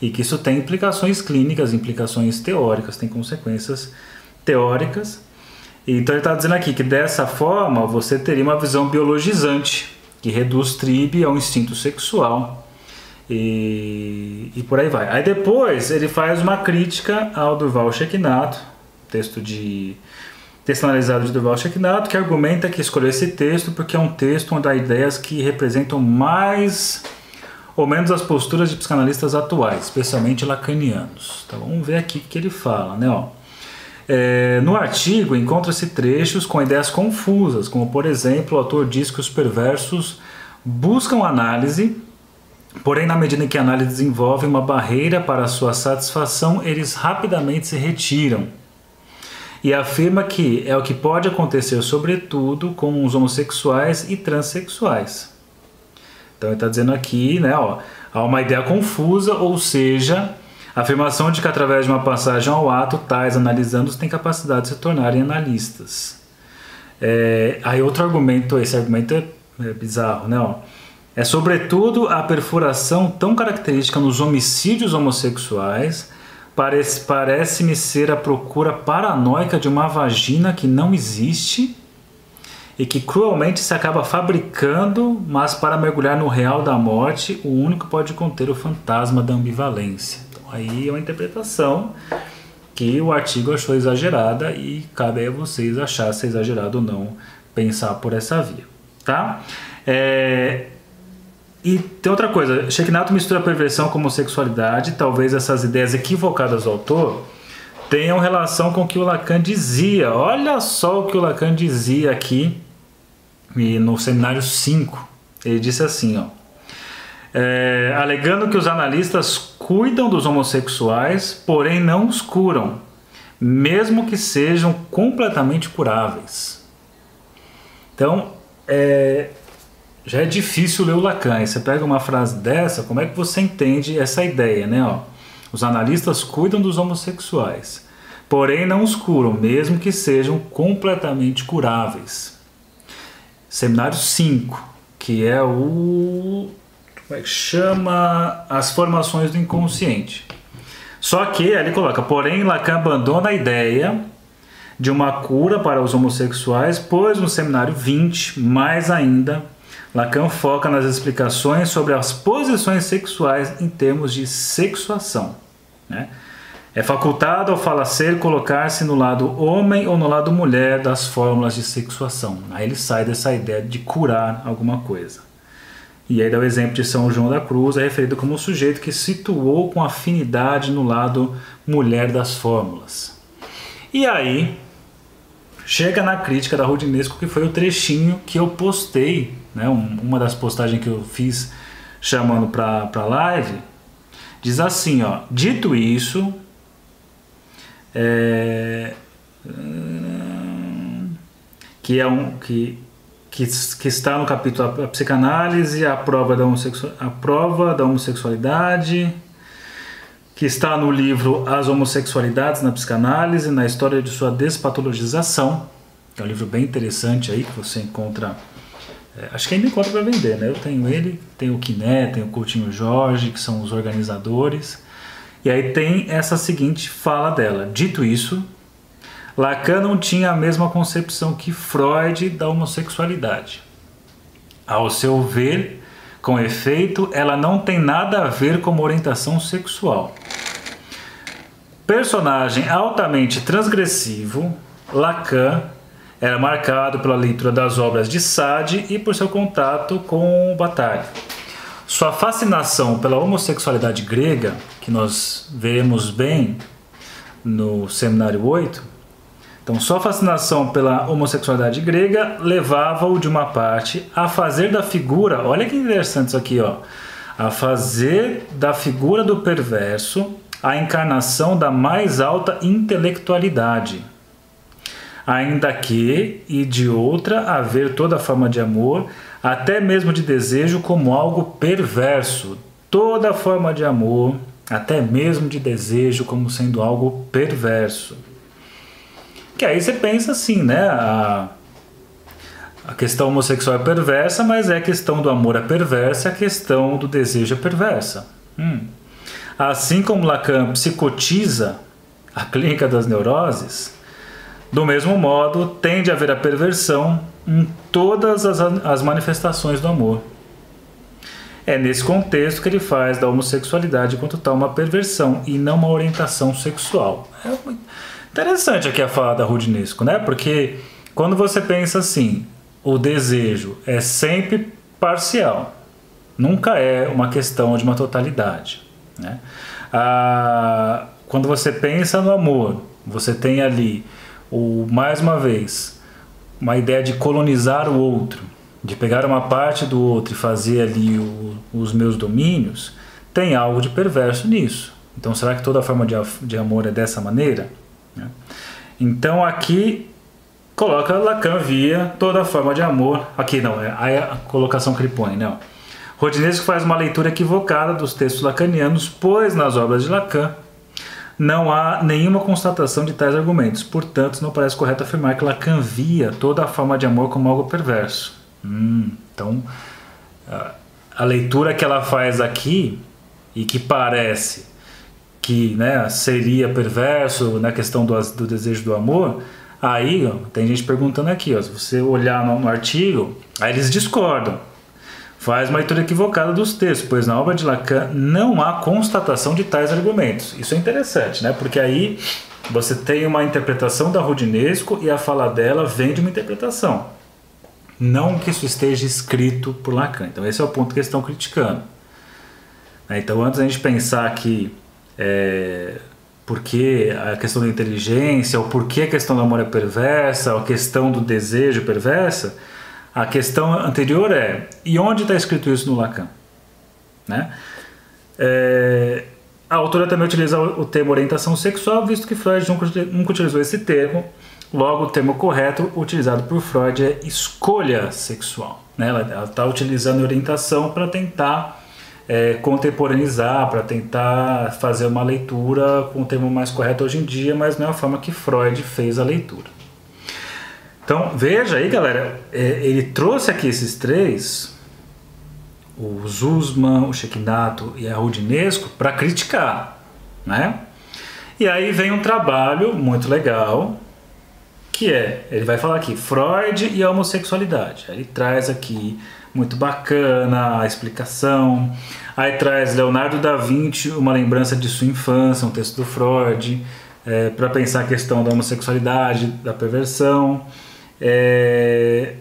E que isso tem implicações clínicas, implicações teóricas, tem consequências teóricas então ele está dizendo aqui que dessa forma você teria uma visão biologizante, que reduz tribe ao instinto sexual. E, e por aí vai. Aí depois ele faz uma crítica ao Durval Shekinato, texto de analisado de Durval Shekinato, que argumenta que escolheu esse texto porque é um texto onde há ideias que representam mais ou menos as posturas de psicanalistas atuais, especialmente lacanianos. Então vamos ver aqui o que ele fala, né? Ó. É, no artigo encontra-se trechos com ideias confusas, como por exemplo, o autor diz que os perversos buscam análise, porém, na medida em que a análise desenvolve uma barreira para a sua satisfação, eles rapidamente se retiram. e afirma que é o que pode acontecer, sobretudo, com os homossexuais e transexuais. Então ele está dizendo aqui, né, ó, há uma ideia confusa, ou seja, a afirmação de que através de uma passagem ao ato, tais analisando têm capacidade de se tornarem analistas. É, aí outro argumento, esse argumento é, é bizarro, né? Ó. É sobretudo a perfuração tão característica nos homicídios homossexuais parece, parece-me ser a procura paranoica de uma vagina que não existe e que cruelmente se acaba fabricando, mas para mergulhar no real da morte, o único pode conter o fantasma da ambivalência. Então aí é uma interpretação que o artigo achou exagerada e cabe a vocês achar se é exagerado ou não pensar por essa via, tá? É, e tem outra coisa, Shekhinato mistura perversão com homossexualidade, talvez essas ideias equivocadas do autor tenham relação com o que o Lacan dizia. Olha só o que o Lacan dizia aqui no seminário 5. Ele disse assim, ó, é, alegando que os analistas cuidam dos homossexuais, porém não os curam, mesmo que sejam completamente curáveis. Então, é, já é difícil ler o Lacan. E você pega uma frase dessa, como é que você entende essa ideia, né? Ó, os analistas cuidam dos homossexuais, porém não os curam, mesmo que sejam completamente curáveis. Seminário 5, que é o. Como é que chama? As formações do inconsciente. Só que ele coloca, porém, Lacan abandona a ideia de uma cura para os homossexuais, pois no seminário 20, mais ainda, Lacan foca nas explicações sobre as posições sexuais em termos de sexuação. Né? É facultado ao falacer colocar-se no lado homem ou no lado mulher das fórmulas de sexuação. Aí ele sai dessa ideia de curar alguma coisa. E aí dá o exemplo de São João da Cruz, é referido como um sujeito que situou com afinidade no lado mulher das fórmulas. E aí chega na crítica da Rudinesco, que foi o trechinho que eu postei né, uma das postagens que eu fiz chamando para a live, diz assim, ó, dito isso, é, que é um que, que, que está no capítulo a, psicanálise, a prova da, a prova da homossexualidade, que está no livro As Homossexualidades na Psicanálise, na história de sua despatologização, é um livro bem interessante aí que você encontra é, acho que ainda encontra para vender, né? Eu tenho ele, tenho o Kiné, tenho o Coutinho Jorge, que são os organizadores. E aí tem essa seguinte fala dela. Dito isso, Lacan não tinha a mesma concepção que Freud da homossexualidade. Ao seu ver, com efeito, ela não tem nada a ver com uma orientação sexual. Personagem altamente transgressivo, Lacan era marcado pela leitura das obras de Sade e por seu contato com Bataille. Sua fascinação pela homossexualidade grega, que nós vemos bem no seminário 8, então sua fascinação pela homossexualidade grega levava-o de uma parte a fazer da figura, olha que interessante isso aqui, ó, a fazer da figura do perverso a encarnação da mais alta intelectualidade ainda que, e de outra, haver toda forma de amor, até mesmo de desejo, como algo perverso. Toda forma de amor, até mesmo de desejo, como sendo algo perverso. Que aí você pensa assim, né? A, a questão homossexual é perversa, mas é a questão do amor é perversa, a questão do desejo é perversa. Hum. Assim como Lacan psicotiza a clínica das neuroses, do mesmo modo, tende a haver a perversão em todas as, as manifestações do amor. É nesse contexto que ele faz da homossexualidade quanto tal uma perversão e não uma orientação sexual. É interessante aqui a fala da Rudinesco, né? Porque quando você pensa assim, o desejo é sempre parcial, nunca é uma questão de uma totalidade. Né? Ah, quando você pensa no amor, você tem ali ou mais uma vez, uma ideia de colonizar o outro, de pegar uma parte do outro e fazer ali o, os meus domínios, tem algo de perverso nisso. Então, será que toda forma de, de amor é dessa maneira? Né? Então aqui coloca Lacan via toda forma de amor. Aqui não, é a colocação que ele põe, não. Rodinesco faz uma leitura equivocada dos textos lacanianos, pois nas obras de Lacan não há nenhuma constatação de tais argumentos. Portanto, não parece correto afirmar que Lacan via toda a forma de amor como algo perverso. Hum, então, a leitura que ela faz aqui e que parece que né, seria perverso na questão do, do desejo do amor, aí ó, tem gente perguntando aqui, ó, se você olhar no, no artigo, aí eles discordam faz uma leitura equivocada dos textos, pois na obra de Lacan não há constatação de tais argumentos. Isso é interessante, né? Porque aí você tem uma interpretação da Rudinesco e a fala dela vem de uma interpretação. Não que isso esteja escrito por Lacan. Então esse é o ponto que eles estão criticando. Né? Então antes a gente pensar que é, porque a questão da inteligência, ou por que a questão do amor é perversa, ou a questão do desejo perversa, a questão anterior é: e onde está escrito isso no Lacan? Né? É, a autora também utiliza o termo orientação sexual, visto que Freud nunca, nunca utilizou esse termo. Logo, o termo correto utilizado por Freud é escolha sexual. Né? Ela está utilizando orientação para tentar é, contemporaneizar, para tentar fazer uma leitura com o termo mais correto hoje em dia, mas não é a forma que Freud fez a leitura. Então veja aí, galera, é, ele trouxe aqui esses três, o Zuzman, o Shekinato e a Rudinesco, para criticar, né? E aí vem um trabalho muito legal, que é, ele vai falar aqui, Freud e a homossexualidade. Aí ele traz aqui, muito bacana a explicação. Aí traz Leonardo da Vinci, uma lembrança de sua infância, um texto do Freud, é, para pensar a questão da homossexualidade, da perversão. É,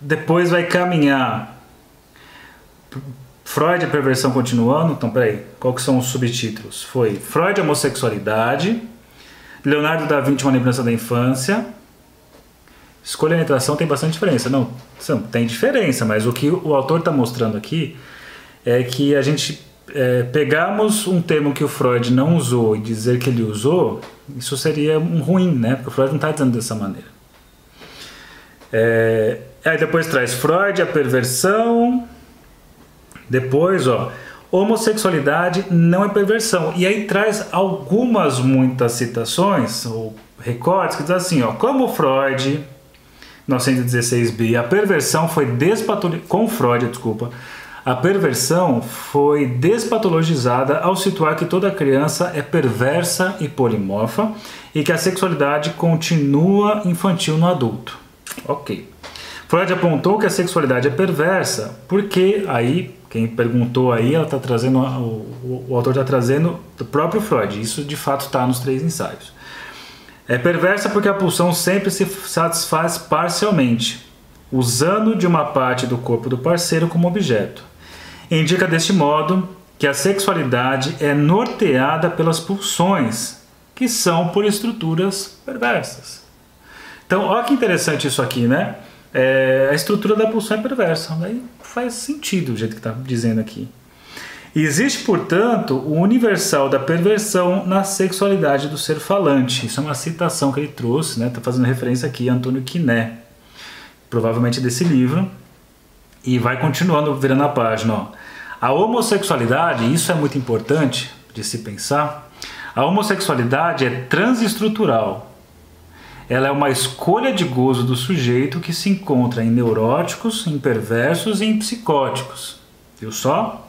depois vai caminhar Freud a perversão continuando. Então, peraí, qual que são os subtítulos? Foi Freud a homossexualidade, Leonardo da Vinci uma lembrança da infância. Escolha e letração tem bastante diferença. Não, não tem diferença, mas o que o autor está mostrando aqui é que a gente é, pegarmos um termo que o Freud não usou e dizer que ele usou, isso seria um ruim, né? Porque o Freud não está dizendo dessa maneira. É, aí depois traz Freud, a perversão. Depois, ó, homossexualidade não é perversão. E aí traz algumas, muitas citações ou recortes que diz assim, ó, como Freud, 916b, a perversão foi despatologizada, com Freud, desculpa, a perversão foi despatologizada ao situar que toda criança é perversa e polimorfa e que a sexualidade continua infantil no adulto. Ok. Freud apontou que a sexualidade é perversa, porque aí, quem perguntou aí, ela tá trazendo, o, o, o autor está trazendo do próprio Freud, isso de fato está nos três ensaios. É perversa porque a pulsão sempre se satisfaz parcialmente, usando de uma parte do corpo do parceiro como objeto. Indica deste modo que a sexualidade é norteada pelas pulsões, que são por estruturas perversas. Então, olha que interessante isso aqui, né? É, a estrutura da pulsão é perversa. Aí faz sentido o jeito que está dizendo aqui. Existe, portanto, o universal da perversão na sexualidade do ser falante. Isso é uma citação que ele trouxe, está né? Tá fazendo referência aqui a Antônio Quiné, provavelmente desse livro. E vai continuando virando a página. Ó. A homossexualidade, isso é muito importante de se pensar, a homossexualidade é transestrutural, ela é uma escolha de gozo do sujeito que se encontra em neuróticos, em perversos e em psicóticos. Viu só?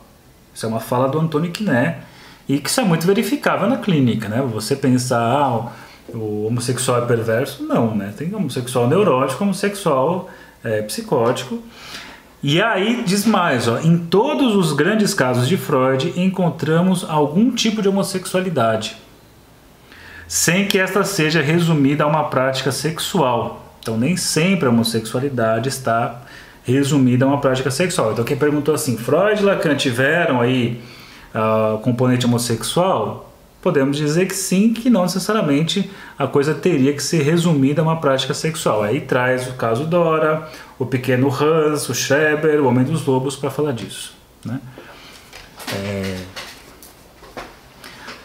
Isso é uma fala do Antônio Quiné e que isso é muito verificável na clínica, né? Você pensar, ah, o homossexual é perverso? Não, né? Tem homossexual neurótico, homossexual é, psicótico. E aí diz mais, ó, em todos os grandes casos de Freud encontramos algum tipo de homossexualidade sem que esta seja resumida a uma prática sexual. Então, nem sempre a homossexualidade está resumida a uma prática sexual. Então, quem perguntou assim, Freud e Lacan tiveram aí uh, componente homossexual? Podemos dizer que sim, que não necessariamente a coisa teria que ser resumida a uma prática sexual. Aí traz o caso Dora, o pequeno Hans, o Schreber, o Homem dos Lobos para falar disso. Né? É...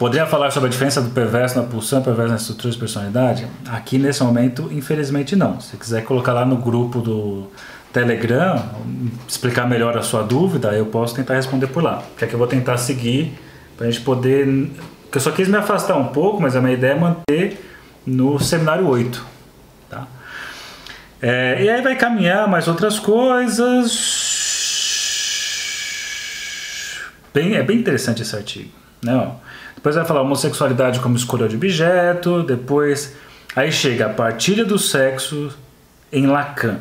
Poderia falar sobre a diferença do perverso na pulsão e perverso na estrutura de personalidade? Aqui nesse momento, infelizmente não. Se quiser colocar lá no grupo do Telegram, explicar melhor a sua dúvida, eu posso tentar responder por lá. Que é que eu vou tentar seguir para a gente poder. Que eu só quis me afastar um pouco, mas a minha ideia é manter no seminário 8. Tá? É, e aí vai caminhar mais outras coisas. Bem, é bem interessante esse artigo. Né? Depois vai falar homossexualidade como escolha de objeto. Depois, aí chega a partilha do sexo em Lacan.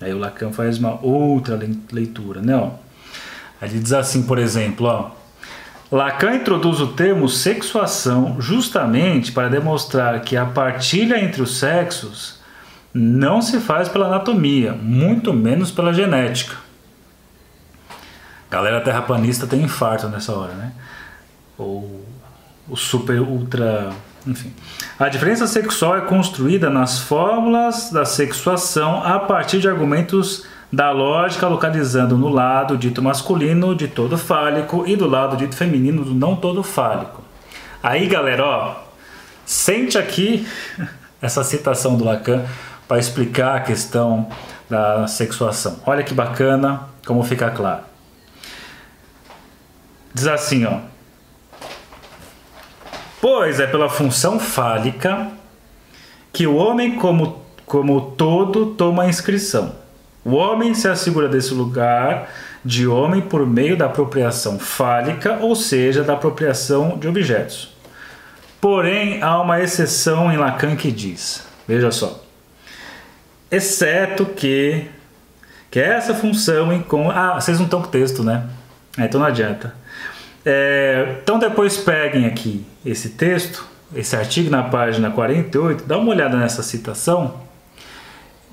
Aí o Lacan faz uma outra leitura. Né? Ó. Ele diz assim, por exemplo, ó, Lacan introduz o termo sexuação justamente para demonstrar que a partilha entre os sexos não se faz pela anatomia, muito menos pela genética. Galera terraplanista tem infarto nessa hora, né? Ou o super ultra, enfim. A diferença sexual é construída nas fórmulas da sexuação a partir de argumentos da lógica localizando no lado dito masculino de todo fálico e do lado dito feminino do não todo fálico. Aí, galera, ó, sente aqui [laughs] essa citação do Lacan para explicar a questão da sexuação. Olha que bacana, como fica claro. Diz assim, ó. Pois é pela função fálica que o homem como, como todo toma a inscrição. O homem se assegura desse lugar de homem por meio da apropriação fálica, ou seja, da apropriação de objetos. Porém, há uma exceção em Lacan que diz: veja só, exceto que que essa função ah, vocês não estão com texto, né? Então não adianta. É, então depois peguem aqui esse texto, esse artigo na página 48, dá uma olhada nessa citação.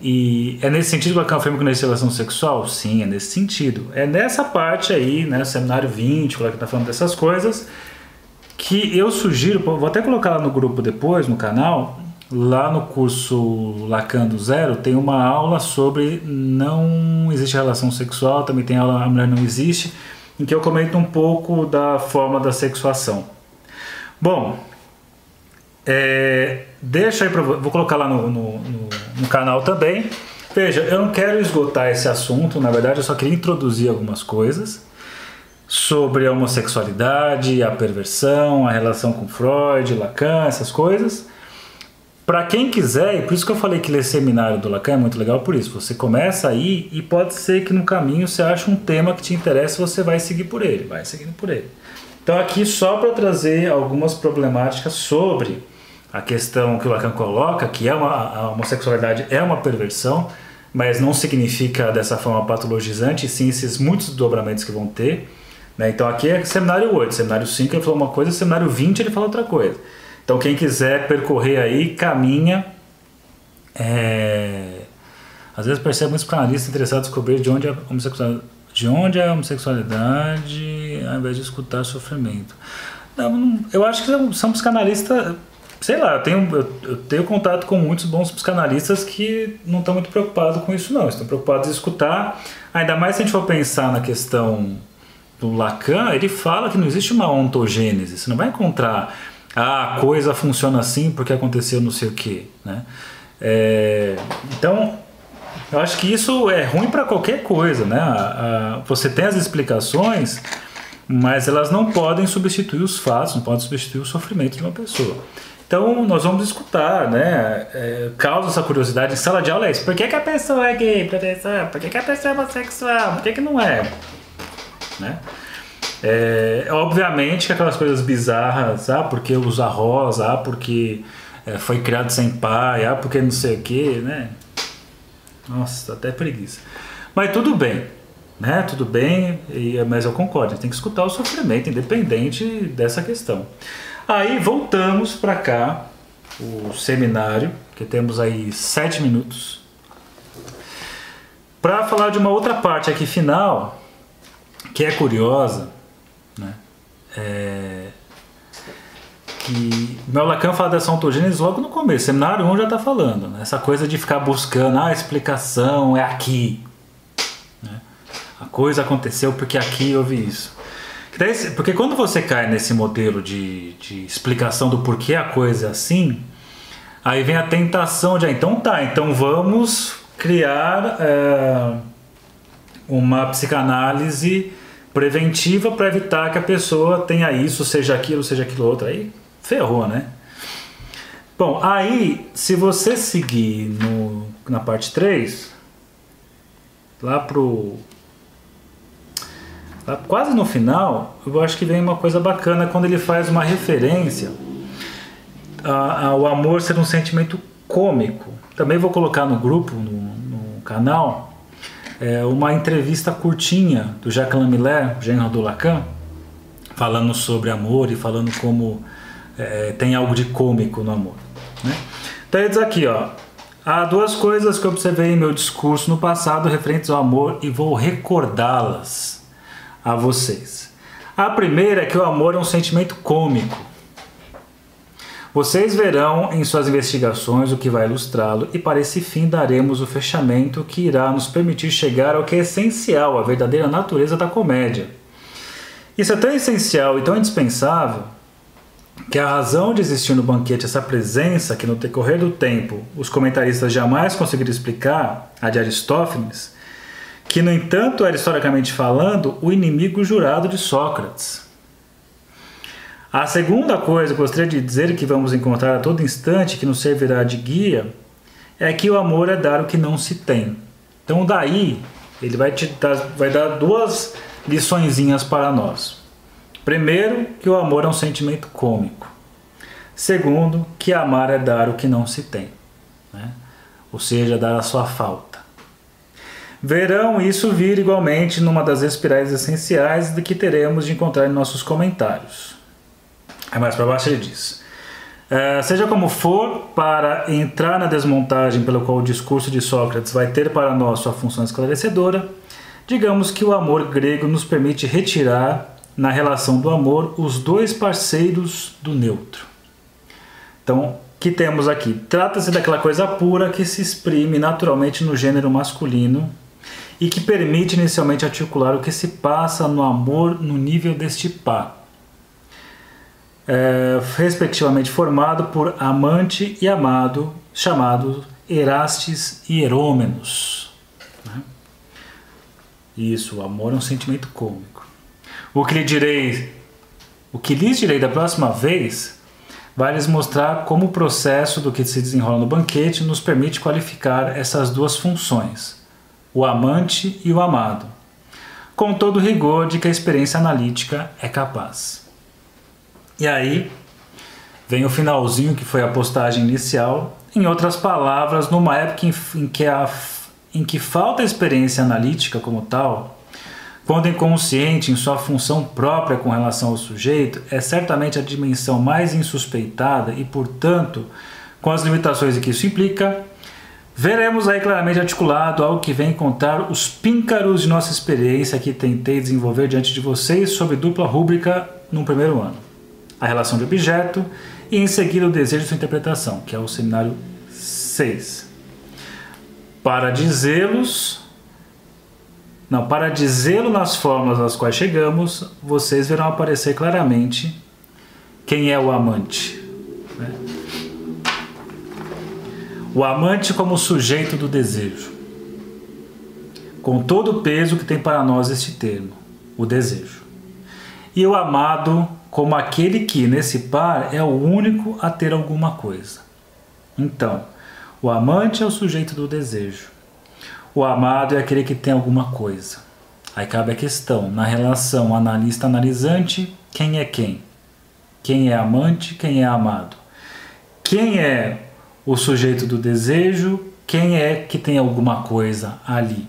E é nesse sentido que Lacan afirma que não existe relação sexual? Sim, é nesse sentido. É nessa parte aí, né, seminário 20, que está falando dessas coisas, que eu sugiro, vou até colocar lá no grupo depois, no canal, lá no curso Lacan do Zero, tem uma aula sobre não existe relação sexual, também tem aula A Mulher Não Existe, em que eu comento um pouco da forma da sexuação. Bom, é, deixa aí pra, vou colocar lá no, no, no, no canal também. Veja, eu não quero esgotar esse assunto, na verdade eu só queria introduzir algumas coisas sobre a homossexualidade, a perversão, a relação com Freud, Lacan, essas coisas. Para quem quiser, e por isso que eu falei que ler seminário do Lacan é muito legal, por isso. Você começa aí e pode ser que no caminho você ache um tema que te interessa você vai seguir por ele, vai seguindo por ele. Então aqui só para trazer algumas problemáticas sobre a questão que o Lacan coloca, que é uma, a homossexualidade é uma perversão, mas não significa dessa forma patologizante, sim esses muitos dobramentos que vão ter. Né? Então aqui é seminário 8, seminário 5 ele falou uma coisa, seminário 20 ele fala outra coisa. Então quem quiser percorrer aí, caminha. É... Às vezes percebe muitos psicanalistas interessados em descobrir de onde a homossexualidade, de onde é a homossexualidade, ao invés de escutar sofrimento. Não, não, eu acho que são psicanalistas, sei lá, eu tenho, eu, eu, tenho contato com muitos bons psicanalistas que não estão muito preocupados com isso não, estão preocupados em escutar, ainda mais se a gente for pensar na questão do Lacan, ele fala que não existe uma ontogênese, você não vai encontrar ah, a coisa funciona assim porque aconteceu não sei o que, né? É, então, eu acho que isso é ruim para qualquer coisa, né? A, a, você tem as explicações, mas elas não podem substituir os fatos, não podem substituir o sofrimento de uma pessoa. Então, nós vamos escutar, né? É, causa essa curiosidade em sala de aula é isso. Por que, que a pessoa é gay, professor? Por que, que a pessoa é homossexual? Por que, que não é? Né? É, obviamente que aquelas coisas bizarras, ah, porque usa rosa, ah, porque é, foi criado sem pai, ah, porque não sei o que, né? Nossa, até preguiça. Mas tudo bem, né? Tudo bem, e, mas eu concordo, tem que escutar o sofrimento, independente dessa questão. Aí voltamos para cá, o seminário, que temos aí sete minutos, para falar de uma outra parte aqui final, que é curiosa? É, que Mel Lacan fala dessa ontogênese logo no começo, seminário 1 já está falando, né? essa coisa de ficar buscando, ah, a explicação é aqui. Né? A coisa aconteceu porque aqui houve isso. Porque quando você cai nesse modelo de, de explicação do porquê a coisa é assim, aí vem a tentação de, ah, então tá, então vamos criar é, uma psicanálise preventiva para evitar que a pessoa tenha isso, seja aquilo, seja aquilo outro. Aí ferrou, né? Bom, aí se você seguir no, na parte 3, lá pro. Lá quase no final, eu acho que vem uma coisa bacana quando ele faz uma referência ao amor ser um sentimento cômico. Também vou colocar no grupo, no, no canal, é, uma entrevista curtinha do Jacques Miller, genro do Lacan, falando sobre amor e falando como é, tem algo de cômico no amor. Né? Então ele diz aqui, ó, há duas coisas que observei em meu discurso no passado referentes ao amor e vou recordá-las a vocês. A primeira é que o amor é um sentimento cômico. Vocês verão em suas investigações o que vai ilustrá-lo, e para esse fim daremos o fechamento que irá nos permitir chegar ao que é essencial, a verdadeira natureza da comédia. Isso é tão essencial e tão indispensável que a razão de existir no banquete essa presença que no decorrer do tempo os comentaristas jamais conseguiram explicar, a de Aristófanes, que no entanto era historicamente falando o inimigo jurado de Sócrates. A segunda coisa que gostaria de dizer que vamos encontrar a todo instante, que nos servirá de guia, é que o amor é dar o que não se tem. Então daí ele vai, te dar, vai dar duas liçõezinhas para nós. Primeiro, que o amor é um sentimento cômico. Segundo, que amar é dar o que não se tem, né? ou seja, dar a sua falta. Verão isso vir igualmente numa das espirais essenciais de que teremos de encontrar em nossos comentários. Aí mais para baixo ele diz: é, Seja como for, para entrar na desmontagem pelo qual o discurso de Sócrates vai ter para nós sua função esclarecedora, digamos que o amor grego nos permite retirar na relação do amor os dois parceiros do neutro. Então, que temos aqui? Trata-se daquela coisa pura que se exprime naturalmente no gênero masculino e que permite inicialmente articular o que se passa no amor no nível deste par é, respectivamente formado por amante e amado, chamados Erastes e Herômenos. Né? Isso, o amor é um sentimento cômico. O que lhe direi, o que lhes direi da próxima vez, vai lhes mostrar como o processo do que se desenrola no banquete nos permite qualificar essas duas funções, o amante e o amado, com todo o rigor de que a experiência analítica é capaz. E aí vem o finalzinho que foi a postagem inicial. Em outras palavras, numa época em, que, a, em que falta experiência analítica como tal, quando inconsciente em sua função própria com relação ao sujeito, é certamente a dimensão mais insuspeitada e, portanto, com as limitações que isso implica, veremos aí claramente articulado algo que vem contar os píncaros de nossa experiência que tentei desenvolver diante de vocês sob dupla rúbrica no primeiro ano a relação de objeto e em seguida o desejo de sua interpretação, que é o seminário 6. Para dizê-los, não, para dizê-lo nas formas às quais chegamos, vocês verão aparecer claramente quem é o amante. Né? O amante como sujeito do desejo, com todo o peso que tem para nós este termo, o desejo. E o amado como aquele que, nesse par, é o único a ter alguma coisa. Então, o amante é o sujeito do desejo. O amado é aquele que tem alguma coisa. Aí cabe a questão, na relação analista-analisante, quem é quem? Quem é amante, quem é amado? Quem é o sujeito do desejo? Quem é que tem alguma coisa ali?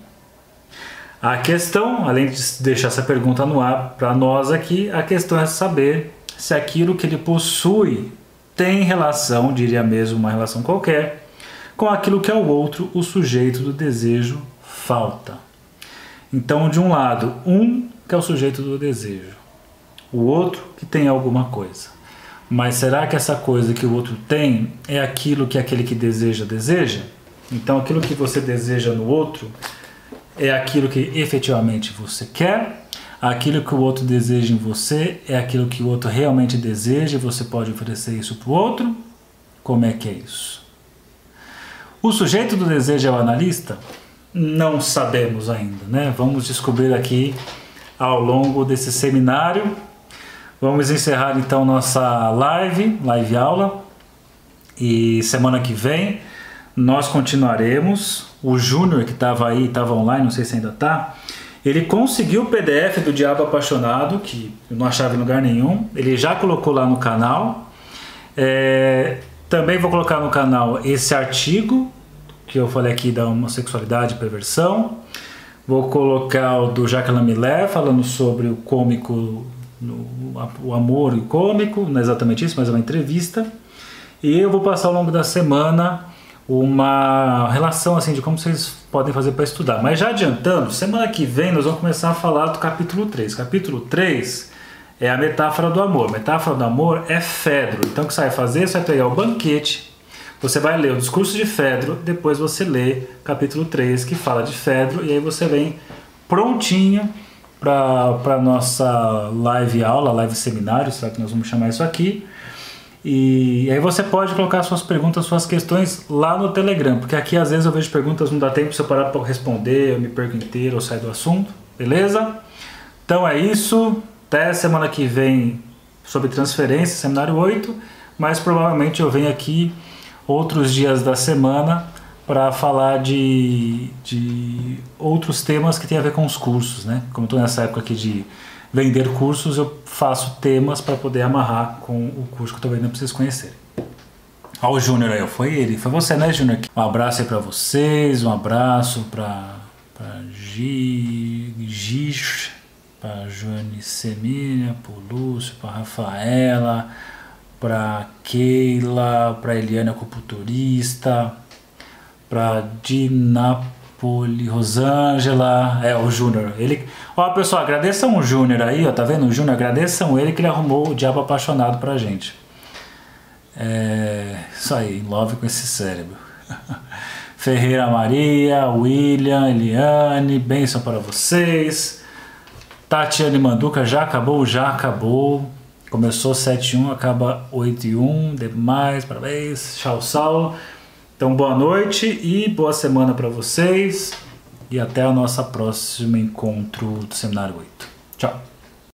A questão, além de deixar essa pergunta no ar para nós aqui, a questão é saber se aquilo que ele possui tem relação, diria mesmo uma relação qualquer, com aquilo que ao outro, o sujeito do desejo, falta. Então, de um lado, um que é o sujeito do desejo, o outro que tem alguma coisa. Mas será que essa coisa que o outro tem é aquilo que aquele que deseja deseja? Então, aquilo que você deseja no outro é aquilo que efetivamente você quer, Aquilo que o outro deseja em você é aquilo que o outro realmente deseja você pode oferecer isso para o outro? Como é que é isso? O sujeito do desejo é o analista? Não sabemos ainda, né? Vamos descobrir aqui ao longo desse seminário. Vamos encerrar então nossa live, live aula. E semana que vem nós continuaremos. O Júnior que estava aí, estava online, não sei se ainda está. Ele conseguiu o PDF do Diabo Apaixonado, que eu não achava em lugar nenhum. Ele já colocou lá no canal. É, também vou colocar no canal esse artigo que eu falei aqui da homossexualidade e perversão. Vou colocar o do Jacques Lamillet falando sobre o cômico, o amor e o cômico, não é exatamente isso, mas é uma entrevista. E eu vou passar ao longo da semana uma relação assim de como vocês podem fazer para estudar. Mas já adiantando, semana que vem nós vamos começar a falar do capítulo 3. Capítulo 3 é a metáfora do amor. Metáfora do amor é Fedro. Então o que você vai fazer? Você vai pegar o banquete, você vai ler o discurso de Fedro, depois você lê capítulo 3 que fala de Fedro, e aí você vem prontinho para a nossa live aula, live seminário, será que nós vamos chamar isso aqui. E aí você pode colocar suas perguntas, suas questões lá no Telegram, porque aqui às vezes eu vejo perguntas, não dá tempo de eu parar para responder, eu me perco inteiro ou saio do assunto, beleza? Então é isso, até semana que vem sobre transferência, seminário 8, mas provavelmente eu venho aqui outros dias da semana para falar de, de outros temas que tem a ver com os cursos, né? Como estou nessa época aqui de vender cursos, eu faço temas para poder amarrar com o curso que eu estou vendendo para vocês conhecerem. Olha o Júnior aí, foi ele, foi você, né, Júnior? Um abraço aí para vocês, um abraço para Gish, para Joane Semília, para Lúcio, para Rafaela, para Keila, para Eliane acupunturista, para Dinapoli Rosângela, é o Júnior. Ele, ó pessoal, agradeçam o Júnior aí, ó, tá vendo o Júnior? Agradeçam ele que ele arrumou o diabo apaixonado pra gente. É, isso aí, em love com esse cérebro. [laughs] Ferreira Maria, William, Eliane, bênção para vocês. Tatiane Manduca, já acabou? Já acabou. Começou 7-1, acaba 8-1. Demais, parabéns. Tchau, Saulo. Então, boa noite e boa semana para vocês. E até o nosso próximo encontro do Seminário 8. Tchau.